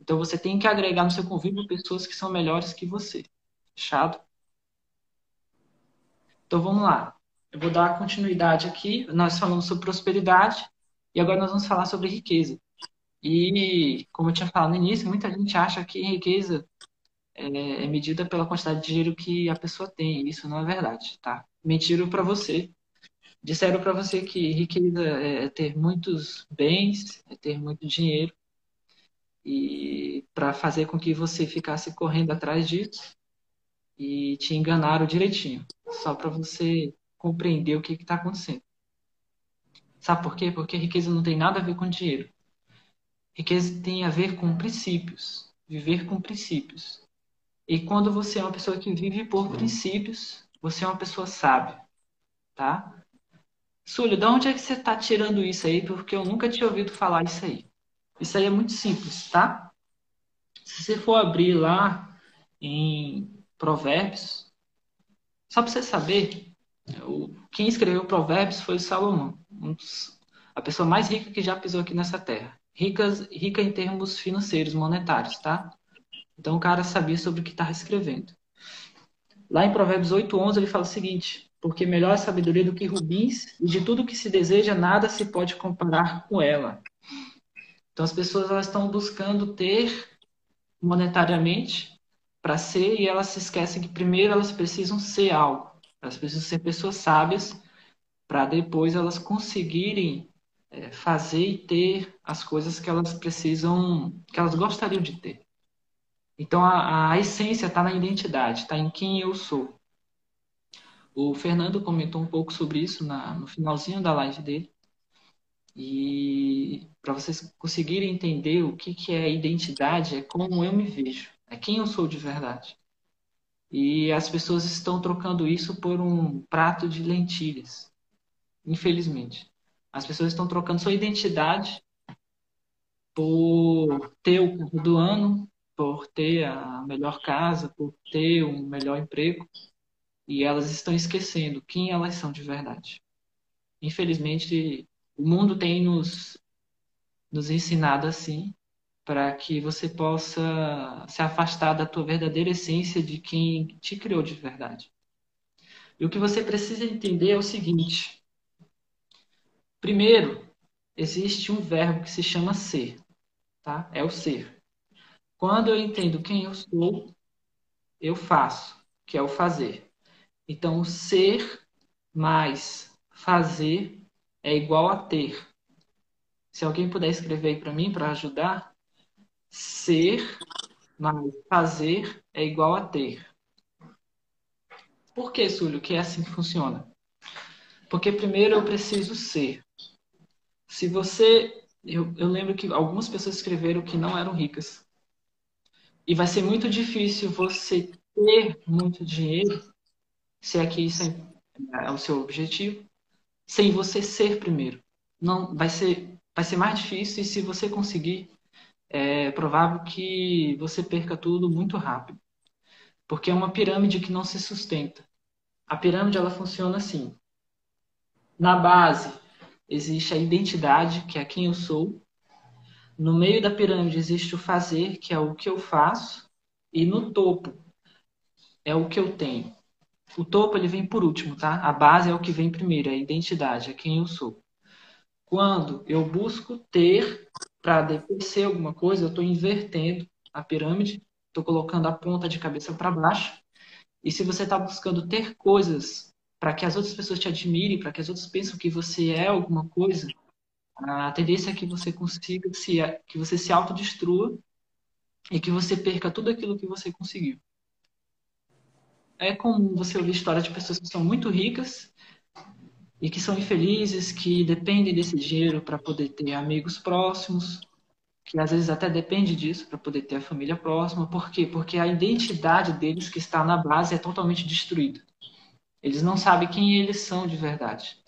Então você tem que agregar no seu convívio pessoas que são melhores que você. Fechado? Então vamos lá. Eu vou dar continuidade aqui. Nós falamos sobre prosperidade e agora nós vamos falar sobre riqueza. E, como eu tinha falado no início, muita gente acha que riqueza é, é medida pela quantidade de dinheiro que a pessoa tem. Isso não é verdade, tá? Mentiram para você. Disseram para você que riqueza é ter muitos bens, é ter muito dinheiro. E para fazer com que você ficasse correndo atrás disso e te enganaram direitinho, só para você compreender o que está acontecendo. Sabe por quê? Porque riqueza não tem nada a ver com dinheiro. Riqueza tem a ver com princípios, viver com princípios. E quando você é uma pessoa que vive por princípios, você é uma pessoa sábia, tá? Súlio, de onde é que você está tirando isso aí? Porque eu nunca tinha ouvido falar isso aí. Isso aí é muito simples, tá? Se você for abrir lá em Provérbios, só para você saber, quem escreveu Provérbios foi Salomão, a pessoa mais rica que já pisou aqui nessa terra. Ricas, rica em termos financeiros, monetários, tá? Então o cara sabia sobre o que estava escrevendo. Lá em Provérbios 8:11 ele fala o seguinte: porque melhor é sabedoria do que rubins, e de tudo que se deseja nada se pode comparar com ela. Então as pessoas elas estão buscando ter monetariamente para ser e elas se esquecem que primeiro elas precisam ser algo. Elas precisam ser pessoas sábias para depois elas conseguirem é, fazer e ter as coisas que elas precisam, que elas gostariam de ter. Então a, a essência está na identidade, está em quem eu sou. O Fernando comentou um pouco sobre isso na, no finalzinho da live dele. E para vocês conseguirem entender o que, que é identidade, é como eu me vejo, é quem eu sou de verdade. E as pessoas estão trocando isso por um prato de lentilhas, infelizmente. As pessoas estão trocando sua identidade por ter o carro do ano, por ter a melhor casa, por ter um melhor emprego, e elas estão esquecendo quem elas são de verdade. Infelizmente, o mundo tem nos, nos ensinado assim, para que você possa se afastar da tua verdadeira essência de quem te criou de verdade. E o que você precisa entender é o seguinte: primeiro, existe um verbo que se chama ser, tá? É o ser. Quando eu entendo quem eu sou, eu faço, que é o fazer. Então, ser mais fazer é igual a ter. Se alguém puder escrever aí para mim para ajudar, ser mais fazer é igual a ter. Por que, Súlio, que é assim que funciona? Porque primeiro eu preciso ser. Se você. Eu, eu lembro que algumas pessoas escreveram que não eram ricas. E vai ser muito difícil você ter muito dinheiro, se é que isso é, é o seu objetivo, sem você ser primeiro. Não vai ser vai ser mais difícil e se você conseguir é provável que você perca tudo muito rápido. Porque é uma pirâmide que não se sustenta. A pirâmide ela funciona assim. Na base existe a identidade, que é quem eu sou. No meio da pirâmide existe o fazer, que é o que eu faço, e no topo é o que eu tenho. O topo ele vem por último, tá? A base é o que vem primeiro, é a identidade, é quem eu sou. Quando eu busco ter para depois ser alguma coisa, eu estou invertendo a pirâmide, estou colocando a ponta de cabeça para baixo. E se você está buscando ter coisas para que as outras pessoas te admirem, para que as outras pensem que você é alguma coisa, a tendência é que você consiga se que você se autodestrua e que você perca tudo aquilo que você conseguiu é comum você ouvir histórias de pessoas que são muito ricas e que são infelizes, que dependem desse dinheiro para poder ter amigos próximos, que às vezes até depende disso para poder ter a família próxima. Por quê? Porque a identidade deles que está na base é totalmente destruída. Eles não sabem quem eles são de verdade.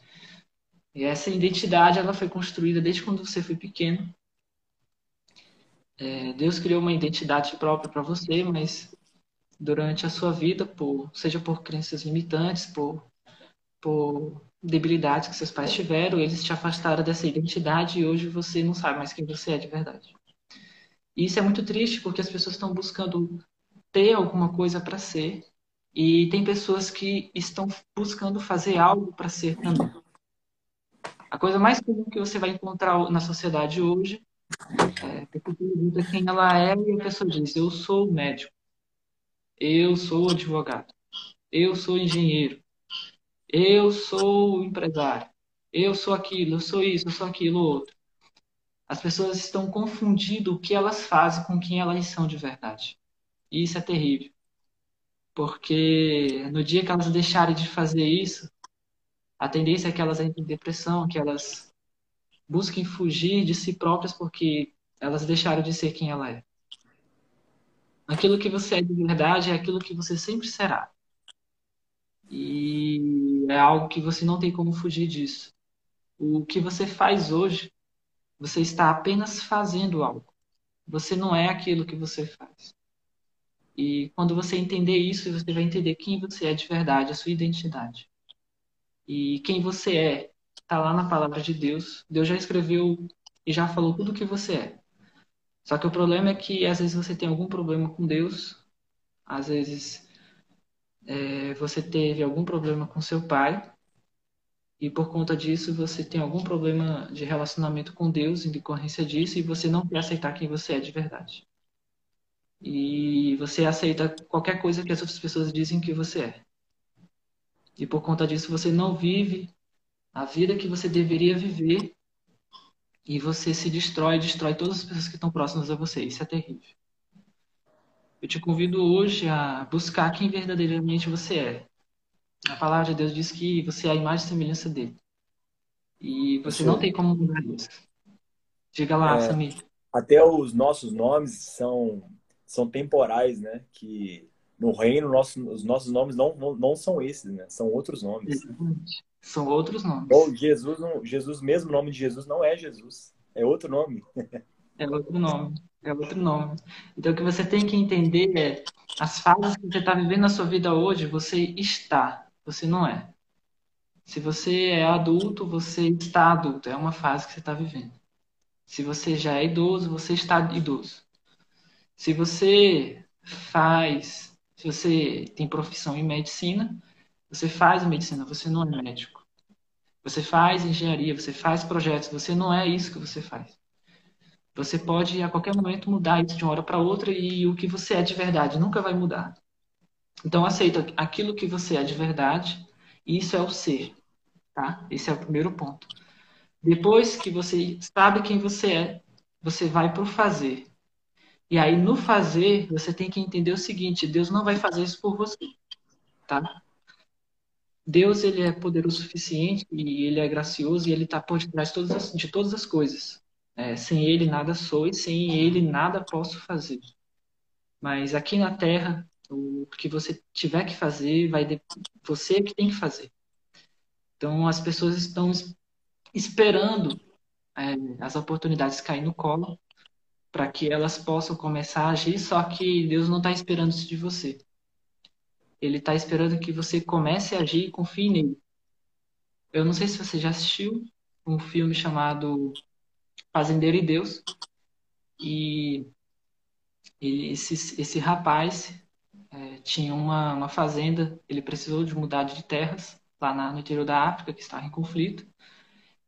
E essa identidade ela foi construída desde quando você foi pequeno. É, Deus criou uma identidade própria para você, mas durante a sua vida, por, seja por crenças limitantes, por, por debilidades que seus pais tiveram, eles te afastaram dessa identidade e hoje você não sabe mais quem você é de verdade. E isso é muito triste porque as pessoas estão buscando ter alguma coisa para ser e tem pessoas que estão buscando fazer algo para ser também. A coisa mais comum que você vai encontrar na sociedade hoje é a pergunta quem ela é e a pessoa diz: Eu sou médico. Eu sou advogado. Eu sou engenheiro. Eu sou empresário. Eu sou aquilo, eu sou isso, eu sou aquilo outro. As pessoas estão confundindo o que elas fazem com quem elas são de verdade. E isso é terrível. Porque no dia que elas deixarem de fazer isso, a tendência é que elas entrem em depressão, que elas busquem fugir de si próprias porque elas deixaram de ser quem ela é. Aquilo que você é de verdade é aquilo que você sempre será. E é algo que você não tem como fugir disso. O que você faz hoje, você está apenas fazendo algo. Você não é aquilo que você faz. E quando você entender isso, você vai entender quem você é de verdade, a sua identidade. E quem você é está lá na palavra de Deus. Deus já escreveu e já falou tudo o que você é. Só que o problema é que às vezes você tem algum problema com Deus, às vezes é, você teve algum problema com seu pai, e por conta disso você tem algum problema de relacionamento com Deus em decorrência disso, e você não quer aceitar quem você é de verdade. E você aceita qualquer coisa que as outras pessoas dizem que você é. E por conta disso você não vive a vida que você deveria viver e você se destrói, destrói todas as pessoas que estão próximas a você. Isso é terrível. Eu te convido hoje a buscar quem verdadeiramente você é. A palavra de Deus diz que você é a imagem e semelhança dele. E você Sim. não tem como mudar isso. Diga lá, é, Samir. Até os nossos nomes são, são temporais, né? Que no reino nosso, os nossos nomes não, não, não são esses, né? São outros nomes. Exatamente. São outros nomes. Ou Jesus, Jesus mesmo, o nome de Jesus não é Jesus. É outro nome. É outro nome. É outro nome. Então, o que você tem que entender é as fases que você está vivendo na sua vida hoje, você está, você não é. Se você é adulto, você está adulto. É uma fase que você está vivendo. Se você já é idoso, você está idoso. Se você faz, se você tem profissão em medicina, você faz medicina, você não é médico. Você faz engenharia, você faz projetos, você não é isso que você faz. Você pode a qualquer momento mudar isso de uma hora para outra e o que você é de verdade nunca vai mudar. Então aceita aquilo que você é de verdade, e isso é o ser, tá? Esse é o primeiro ponto. Depois que você sabe quem você é, você vai para o fazer. E aí no fazer, você tem que entender o seguinte, Deus não vai fazer isso por você, tá? Deus ele é poderoso o suficiente e ele é gracioso e ele está por detrás de todas as, coisas. É, sem ele nada sou e sem ele nada posso fazer. Mas aqui na Terra, o que você tiver que fazer, vai de... você que tem que fazer. Então as pessoas estão esperando é, as oportunidades cair no colo para que elas possam começar a agir, só que Deus não está esperando isso de você. Ele está esperando que você comece a agir e confie nele. Eu não sei se você já assistiu um filme chamado Fazendeiro e Deus. E esse, esse rapaz é, tinha uma, uma fazenda, ele precisou de mudar de terras lá na, no interior da África, que estava em conflito.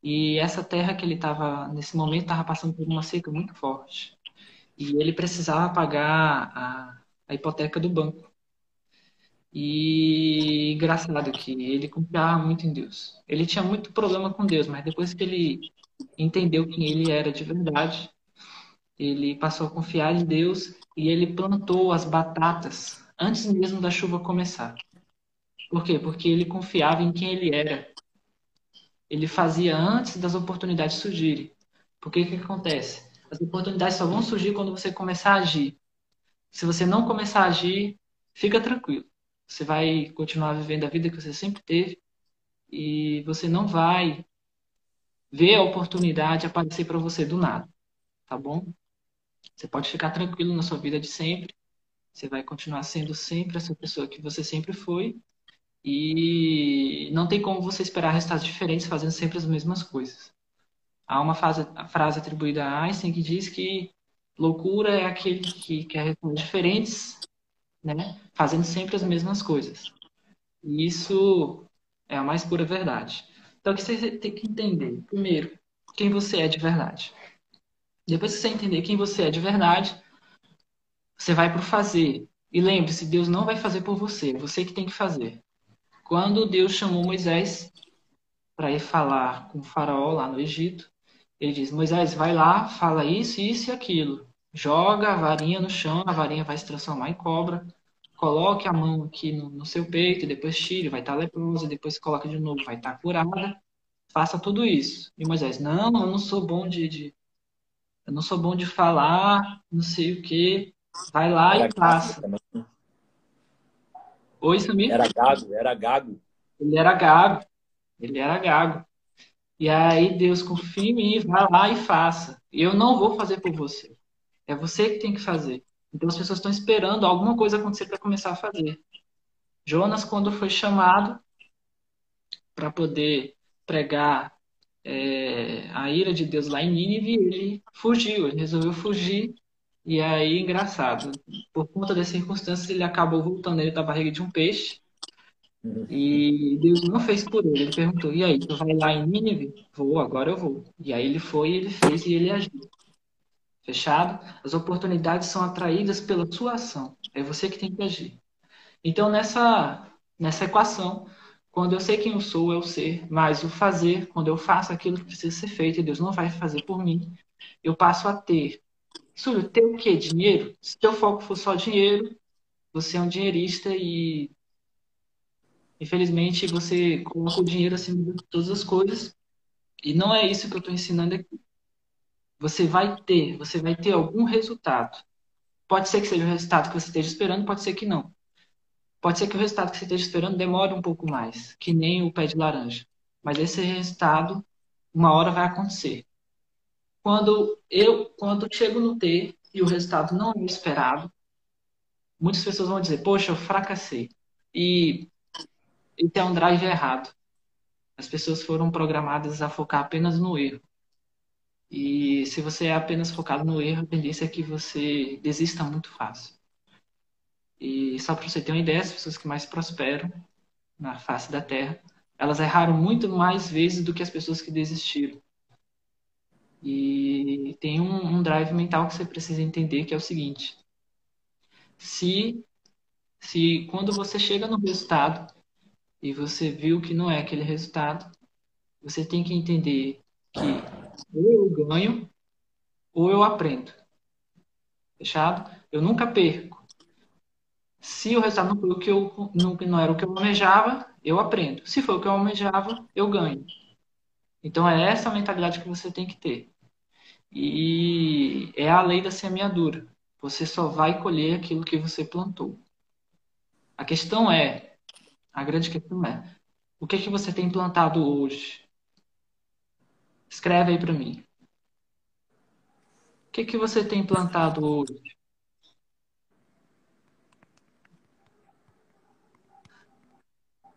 E essa terra que ele estava, nesse momento, estava passando por uma seca muito forte. E ele precisava pagar a, a hipoteca do banco. E engraçado que ele confiava muito em Deus. Ele tinha muito problema com Deus, mas depois que ele entendeu quem ele era de verdade, ele passou a confiar em Deus e ele plantou as batatas antes mesmo da chuva começar. Por quê? Porque ele confiava em quem ele era. Ele fazia antes das oportunidades surgirem. Porque o que acontece? As oportunidades só vão surgir quando você começar a agir. Se você não começar a agir, fica tranquilo. Você vai continuar vivendo a vida que você sempre teve e você não vai ver a oportunidade aparecer para você do nada, tá bom? Você pode ficar tranquilo na sua vida de sempre. Você vai continuar sendo sempre essa pessoa que você sempre foi e não tem como você esperar resultados diferentes fazendo sempre as mesmas coisas. Há uma frase, frase atribuída a Einstein que diz que loucura é aquele que quer resultados diferentes né? Fazendo sempre as mesmas coisas. E isso é a mais pura verdade. Então, o que você tem que entender? Primeiro, quem você é de verdade. Depois que você entender quem você é de verdade, você vai para o fazer. E lembre-se, Deus não vai fazer por você, é você que tem que fazer. Quando Deus chamou Moisés para ir falar com o faraó lá no Egito, ele diz: Moisés, vai lá, fala isso, isso e aquilo joga a varinha no chão, a varinha vai se transformar em cobra, coloque a mão aqui no, no seu peito, depois tire, vai estar leprosa, depois coloca de novo, vai estar curada. Faça tudo isso. E Moisés, não, eu não sou bom de, de eu não sou bom de falar, não sei o que. Vai lá e faça. Oi, Samir? Era gago, era gago. Ele era gago. Ele era gago. E aí Deus confia em mim, vai lá e faça. Eu não vou fazer por você. É você que tem que fazer. Então as pessoas estão esperando alguma coisa acontecer para começar a fazer. Jonas, quando foi chamado para poder pregar é, a ira de Deus lá em Nínive, ele fugiu, ele resolveu fugir. E aí, engraçado, por conta das circunstâncias, ele acabou voltando ele da barriga de um peixe. E Deus não fez por ele. Ele perguntou: E aí, tu vai lá em Nínive? Vou, agora eu vou. E aí ele foi, ele fez e ele agiu. Fechado? As oportunidades são atraídas pela sua ação. É você que tem que agir. Então, nessa, nessa equação, quando eu sei quem eu sou, é o ser, mas o fazer, quando eu faço aquilo que precisa ser feito e Deus não vai fazer por mim, eu passo a ter. Súlio, ter o quê? Dinheiro? Se teu foco for só dinheiro, você é um dinheirista e infelizmente você coloca o dinheiro acima de todas as coisas e não é isso que eu estou ensinando aqui você vai ter, você vai ter algum resultado. Pode ser que seja o resultado que você esteja esperando, pode ser que não. Pode ser que o resultado que você esteja esperando demore um pouco mais, que nem o pé de laranja. Mas esse resultado, uma hora vai acontecer. Quando eu, quando chego no T e o resultado não é esperado, muitas pessoas vão dizer: Poxa, eu fracassei. E esse é um drive errado. As pessoas foram programadas a focar apenas no erro. E se você é apenas focado no erro, a tendência é que você desista muito fácil. E só para você ter uma ideia, as pessoas que mais prosperam na face da Terra, elas erraram muito mais vezes do que as pessoas que desistiram. E tem um, um drive mental que você precisa entender, que é o seguinte: se, se quando você chega no resultado e você viu que não é aquele resultado, você tem que entender que ou eu ganho ou eu aprendo. Fechado? Eu nunca perco. Se o resultado não foi o que eu não, não era o que eu almejava, eu aprendo. Se foi o que eu almejava, eu ganho. Então é essa a mentalidade que você tem que ter. E é a lei da semeadura. Você só vai colher aquilo que você plantou. A questão é, a grande questão é, o que é que você tem plantado hoje? Escreve aí para mim. O que é que você tem plantado hoje?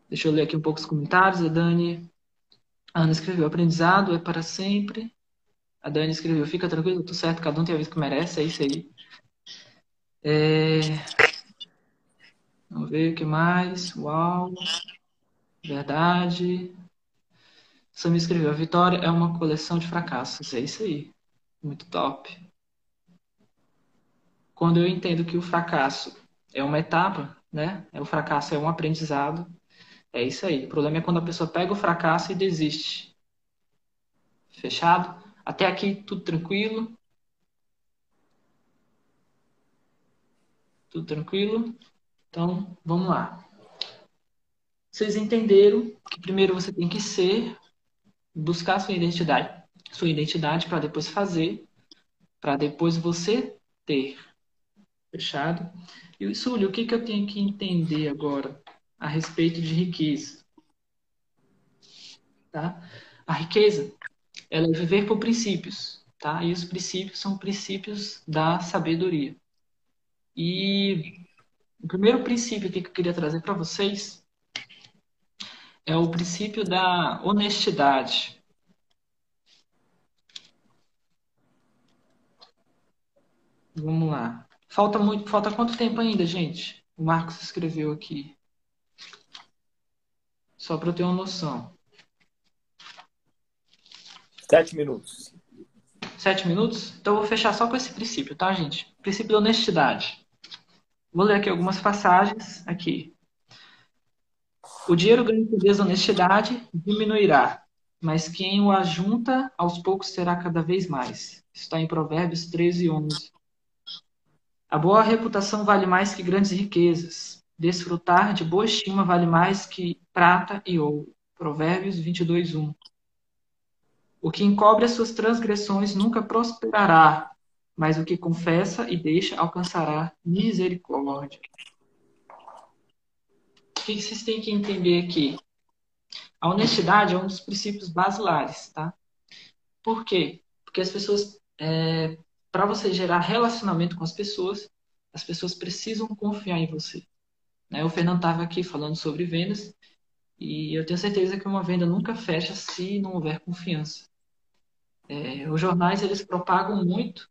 Deixa eu ler aqui um pouco os comentários. A Dani. A Ana escreveu: aprendizado é para sempre. A Dani escreveu: fica tranquilo, tudo certo, cada um tem a vida que merece, é isso aí. É... Vamos ver o que mais. Uau. Verdade. Sam escreveu: a vitória é uma coleção de fracassos. É isso aí. Muito top. Quando eu entendo que o fracasso é uma etapa, né? O fracasso é um aprendizado é isso aí. O problema é quando a pessoa pega o fracasso e desiste. Fechado? Até aqui tudo tranquilo? Tudo tranquilo? Então, vamos lá. Vocês entenderam que primeiro você tem que ser, buscar sua identidade, sua identidade para depois fazer, para depois você ter. Fechado? E, Súlio, o que, que eu tenho que entender agora? A respeito de riqueza. Tá? A riqueza ela é viver por princípios, tá? E os princípios são princípios da sabedoria. E o primeiro princípio que eu queria trazer para vocês é o princípio da honestidade. Vamos lá. Falta muito, falta quanto tempo ainda, gente? O Marcos escreveu aqui. Só para eu ter uma noção. Sete minutos. Sete minutos? Então eu vou fechar só com esse princípio, tá, gente? Princípio da honestidade. Vou ler aqui algumas passagens aqui. O dinheiro ganho por desonestidade diminuirá, mas quem o ajunta aos poucos terá cada vez mais. Está em Provérbios 13 e 11. A boa reputação vale mais que grandes riquezas. Desfrutar de boa estima vale mais que prata e ouro. Provérbios 22, 1. O que encobre as suas transgressões nunca prosperará, mas o que confessa e deixa alcançará misericórdia. O que vocês têm que entender aqui? A honestidade é um dos princípios basilares, tá? Por quê? Porque as pessoas, é, para você gerar relacionamento com as pessoas, as pessoas precisam confiar em você. Né? O Fernando estava aqui falando sobre vendas e eu tenho certeza que uma venda nunca fecha se não houver confiança. É, os jornais eles propagam muito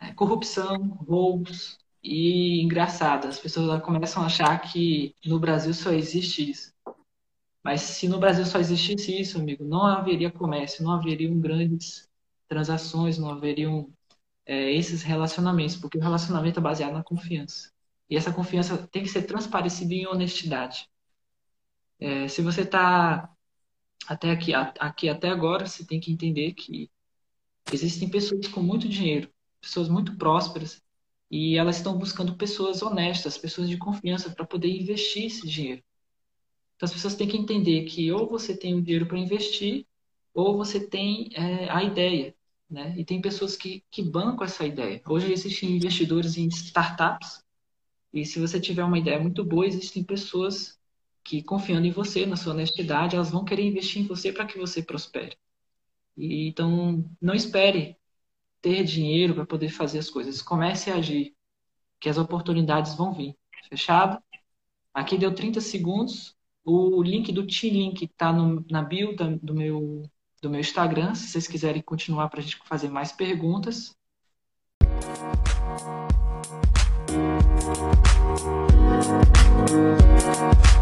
é, corrupção, roubos e engraçado, as pessoas começam a achar que no Brasil só existe isso. Mas se no Brasil só existisse isso, amigo, não haveria comércio, não haveriam grandes transações, não haveriam é, esses relacionamentos, porque o relacionamento é baseado na confiança. E essa confiança tem que ser transparecida em honestidade. É, se você está até aqui, aqui até agora, você tem que entender que existem pessoas com muito dinheiro, pessoas muito prósperas, e elas estão buscando pessoas honestas, pessoas de confiança para poder investir esse dinheiro. Então as pessoas têm que entender que ou você tem o dinheiro para investir, ou você tem é, a ideia. Né? E tem pessoas que, que bancam essa ideia. Hoje existem investidores em startups e se você tiver uma ideia muito boa, existem pessoas que, confiando em você, na sua honestidade, elas vão querer investir em você para que você prospere. E, então, não espere ter dinheiro para poder fazer as coisas. Comece a agir, que as oportunidades vão vir. Fechado? Aqui deu 30 segundos. O link do T-Link está na bio da, do meu, do meu Instagram, se vocês quiserem continuar para a gente fazer mais perguntas. Thank you.